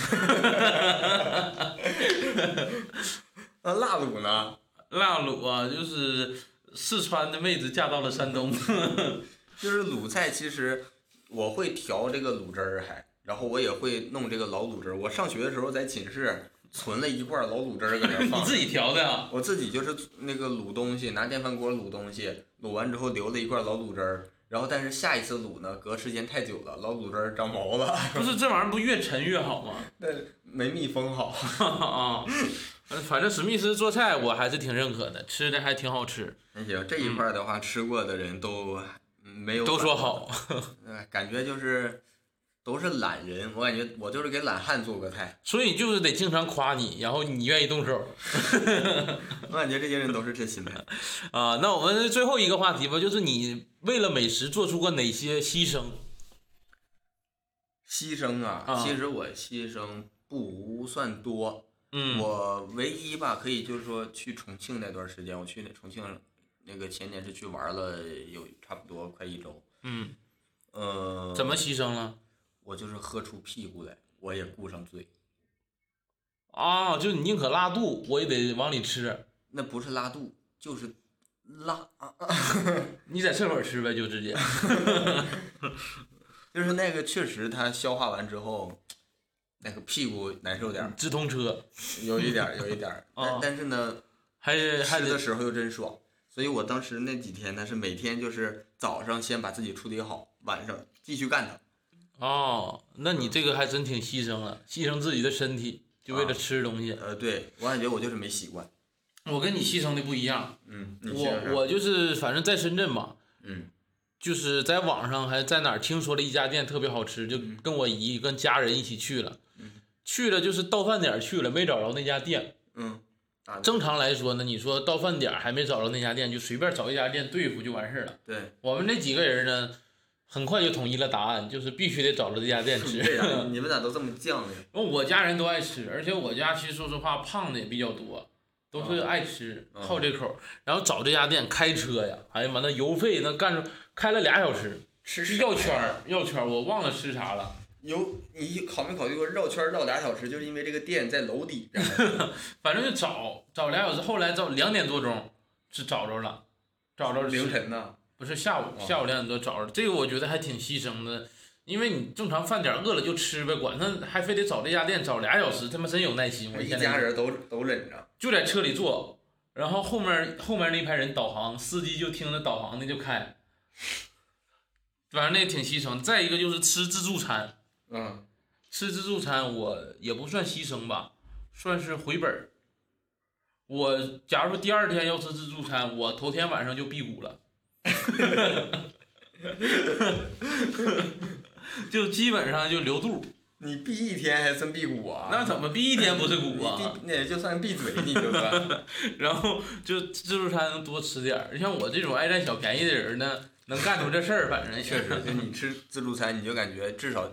那腊卤呢？腊卤啊，就是四川的妹子嫁到了山东。就是卤菜，其实我会调这个卤汁儿，还，然后我也会弄这个老卤汁儿。我上学的时候在寝室存了一罐老卤汁儿搁那儿 你。自己调的啊？我自己就是那个卤东西，拿电饭锅卤东西，卤完之后留了一罐老卤汁儿。然后，但是下一次卤呢，隔时间太久了，老卤汁儿长毛了，不是这玩意儿不越沉越好吗？那没密封好。啊，反正史密斯做菜我还是挺认可的，吃的还挺好吃，那行，这一块的话，吃过的人都嗯没有都说好。呃，感觉就是都是懒人，我感觉我就是给懒汉做个菜，所以就是得经常夸你，然后你愿意动手 我感觉这些人都是这心态。啊。那我们最后一个话题吧，就是你为了美食做出过哪些牺牲？牺牲啊，啊其实我牺牲不算多，嗯，我唯一吧可以就是说去重庆那段时间，我去那重庆那个前年是去玩了有差不多快一周，嗯，呃，怎么牺牲了？我就是喝出屁股来，我也顾上嘴，啊，就你宁可拉肚，我也得往里吃。那不是拉肚，就是拉，你在厕所吃呗，就直接。就是那个确实它消化完之后，那个屁股难受点儿，直通车，有一点儿，有一点儿，但啊但是呢，还得还得吃的时候又真爽，所以我当时那几天呢是每天就是早上先把自己处理好，晚上继续干它。哦，那你这个还真挺牺牲了，牺牲自己的身体，就为了啊吃东西。呃，对我感觉我就是没习惯。我跟你牺牲的不一样，嗯，我我就是反正在深圳嘛，嗯就是在网上还在哪儿听说了一家店特别好吃，就嗯跟我姨跟家人一起去了，去了就是到饭点儿去了，没找着那家店。嗯，啊正常来说呢，你说到饭点儿还没找着那家店，就随便找一家店对付就完事儿了。对，我们这几个人呢，很快就统一了答案，就是必须得找着这家店吃。你们咋都这么犟呢？我家人都爱吃，而且我家其实说实话胖的也比较多，都是啊爱吃，啊好这口儿。然后找这家店开车呀，哎呀妈，那油费那干出开了俩小时，吃是绕圈儿绕圈儿，我忘了吃啥了。有你考没考虑过绕圈儿绕俩小时，就是因为这个店在楼底下。反正就找找俩小时，后来找两点多钟是找着了，找着凌晨呢？不是下午哦下午两点多找着，这个我觉得还挺牺牲的。因为你正常饭点饿了就吃呗，管他还非得找这家店找俩小时，他妈真有耐心。我一家人都都忍着。就在车里坐，然后后面后面那一排人导航，司机就听着导航的就开，反正那也挺牺牲。再一个就是吃自助餐，嗯，吃自助餐我也不算牺牲吧，算是回本儿。我假如说第二天要吃自助餐，我头天晚上就辟谷了，就基本上就留肚。你闭一天还算辟谷啊？那怎么闭一天不是你谷啊？那也就算闭嘴，你就算。然后就自助餐能多吃点儿。像我这种爱占小便宜的人呢，能干出这事儿，反正确实，就你吃自助餐，你就感觉至少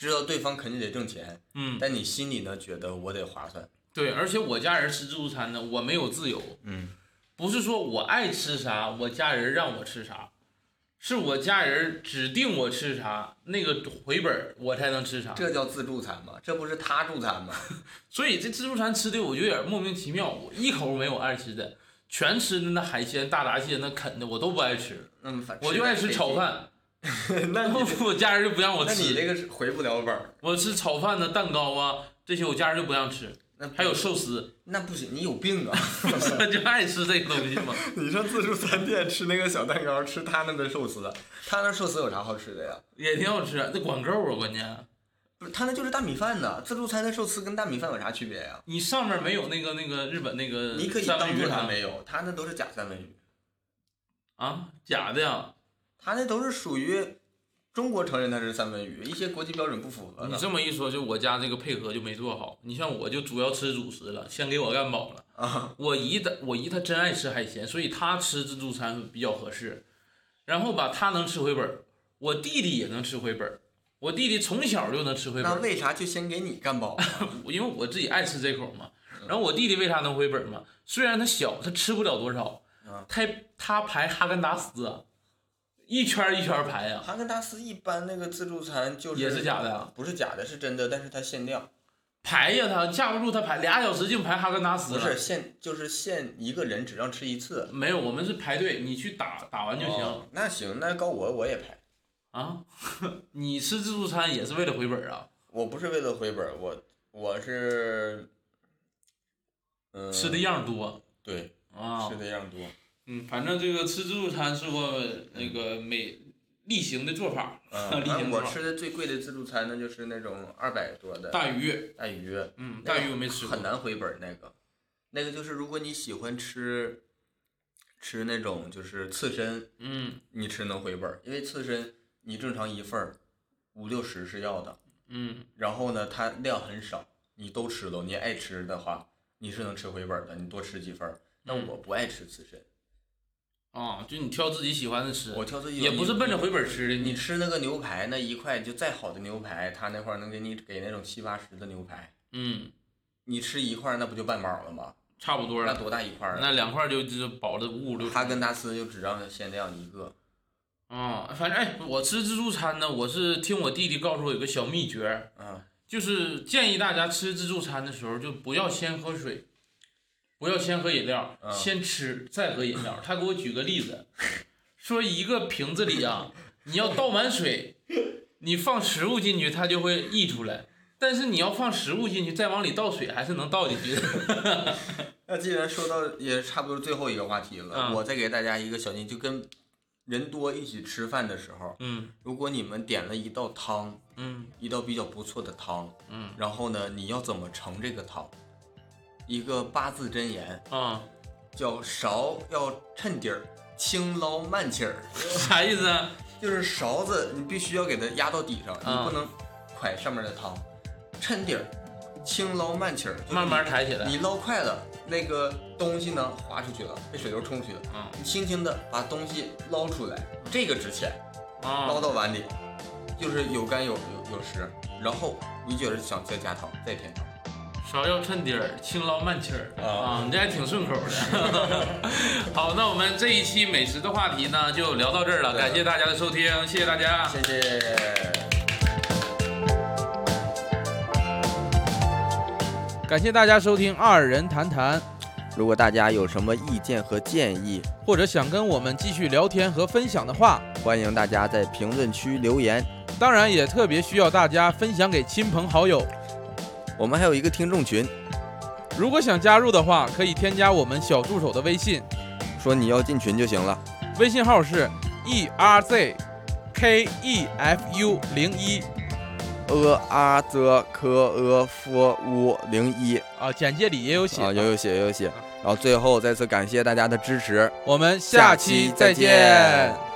知道对方肯定得挣钱，嗯，但你心里呢觉得我得划算。对，而且我家人吃自助餐呢，我没有自由，嗯，不是说我爱吃啥，我家人让我吃啥，是我家人指定我吃啥，那个回本我才能吃啥。这叫自助餐吗？这不是他助餐吗？所以这自助餐吃的我就有点莫名其妙，我一口没有爱吃的，全吃的那海鲜、大闸蟹、那啃的我都不爱吃，嗯，反我就爱吃炒。饭。那 我家人就不让我那你吃，这个是回不了本儿。我吃炒饭呢、蛋糕啊这些，我家人就不让吃，那还有寿司，那不行，你有病啊！我就爱吃这个东西嘛。你上自助餐店吃那个小蛋糕，吃他那的寿司，他那寿司有啥好吃的呀？也挺好吃，那管够啊，关键不是，他那就是大米饭呢。自助餐的寿司跟大米饭有啥区别呀？你上面没有那个那个日本那个你可以当做三文鱼啥他没有，他那都是假三文鱼，啊，假的呀？他那都是属于中国承认它是三文鱼，一些国际标准不符合你。这么一说，就我家这个配合就没做好。你像我就主要吃主食了，先给我干饱了。啊，我姨的我姨她真爱吃海鲜，所以她吃自助餐比较合适。然后吧，她能吃回本儿，我弟弟也能吃回本儿。我弟弟从小就能吃回本儿，那为啥就先给你干饱呢？因为我自己爱吃这口嘛。然后我弟弟为啥能回本儿嘛？虽然他小，他吃不了多少啊，他他排哈根达斯啊，一圈一圈排呀、哈根达斯一般那个自助餐就是也是假的啊，不是假的，是真的，但是它限量，排呀他架不住他排俩小时净排哈根达斯不。是限，就是限一个人只让吃一次。没有，我们是排队，你去打打完就行、哦那行，那告我我也排。啊。你吃自助餐也是为了回本啊？我不是为了回本，我我是，嗯，吃的样多对，啊吃。的样多。嗯，反正这个吃自助餐是我那个每例行的做法。嗯，例行我吃的最贵的自助餐，那就是那种二百多的大鱼，大鱼，嗯，大鱼我没吃过很。难回本儿。那个，那个就是如果你喜欢吃，吃那种就是刺身，嗯你吃能回本儿，因为刺身你正常一份儿五六十是要的，嗯然后呢它量很少，你都吃了，你爱吃的话你是能吃回本儿的，你多吃几份儿。那嗯我不爱吃刺身，啊，就你挑自己喜欢的吃，我挑自己也不是奔着回本吃的。你吃那个牛排那一块就再好的牛排，他那块能给你给那种七八十的牛排，嗯，你吃一块那不就半饱了吗？差不多了。那多大一块？那两块就就饱的五五六。他跟达斯就只让限量一个，啊，反正哎，我吃自助餐呢，我是听我弟弟告诉我有个小秘诀儿，啊，就是建议大家吃自助餐的时候就不要先喝水，不要先喝饮料，嗯先吃再喝饮料。他给我举个例子，说一个瓶子里啊，你要倒满水，你放食物进去，它就会溢出来。但是你要放食物进去，再往里倒水，还是能倒进去的。那既然说到也差不多最后一个话题了，嗯我再给大家一个小建议，就跟人多一起吃饭的时候，嗯如果你们点了一道汤，嗯一道比较不错的汤，嗯然后呢，你要怎么盛这个汤？一个八字真言啊，叫勺要趁底儿，轻捞慢起儿，啥意思啊？就是勺子你必须要给它压到底上，嗯你不能蒯上面的汤，趁底儿，轻捞慢起儿，慢慢抬起来。你捞快了，那个东西呢滑出去了，被水流冲出去了。嗯你轻轻的把东西捞出来，这个值钱，啊，捞到碗里，就是有干有有有实。然后你觉得想再加汤，再添汤。勺要趁底儿，轻捞慢气儿啊啊，你这还挺顺口的。好，那我们这一期美食的话题呢，就聊到这儿了，感谢大家的收听，谢谢大家。谢谢。感谢大家收听二人谈谈，如果大家有什么意见和建议，或者想跟我们继续聊天和分享的话，欢迎大家在评论区留言。当然也特别需要大家分享给亲朋好友。我们还有一个听众群，如果想加入的话，可以添加我们小助手的微信，说你要进群就行了。微信号是 e r z k e f u 零一呃啊则科呃夫乌零一啊，简介里也有写。啊，有有写有有写。然后最后再次感谢大家的支持，我们下期再见。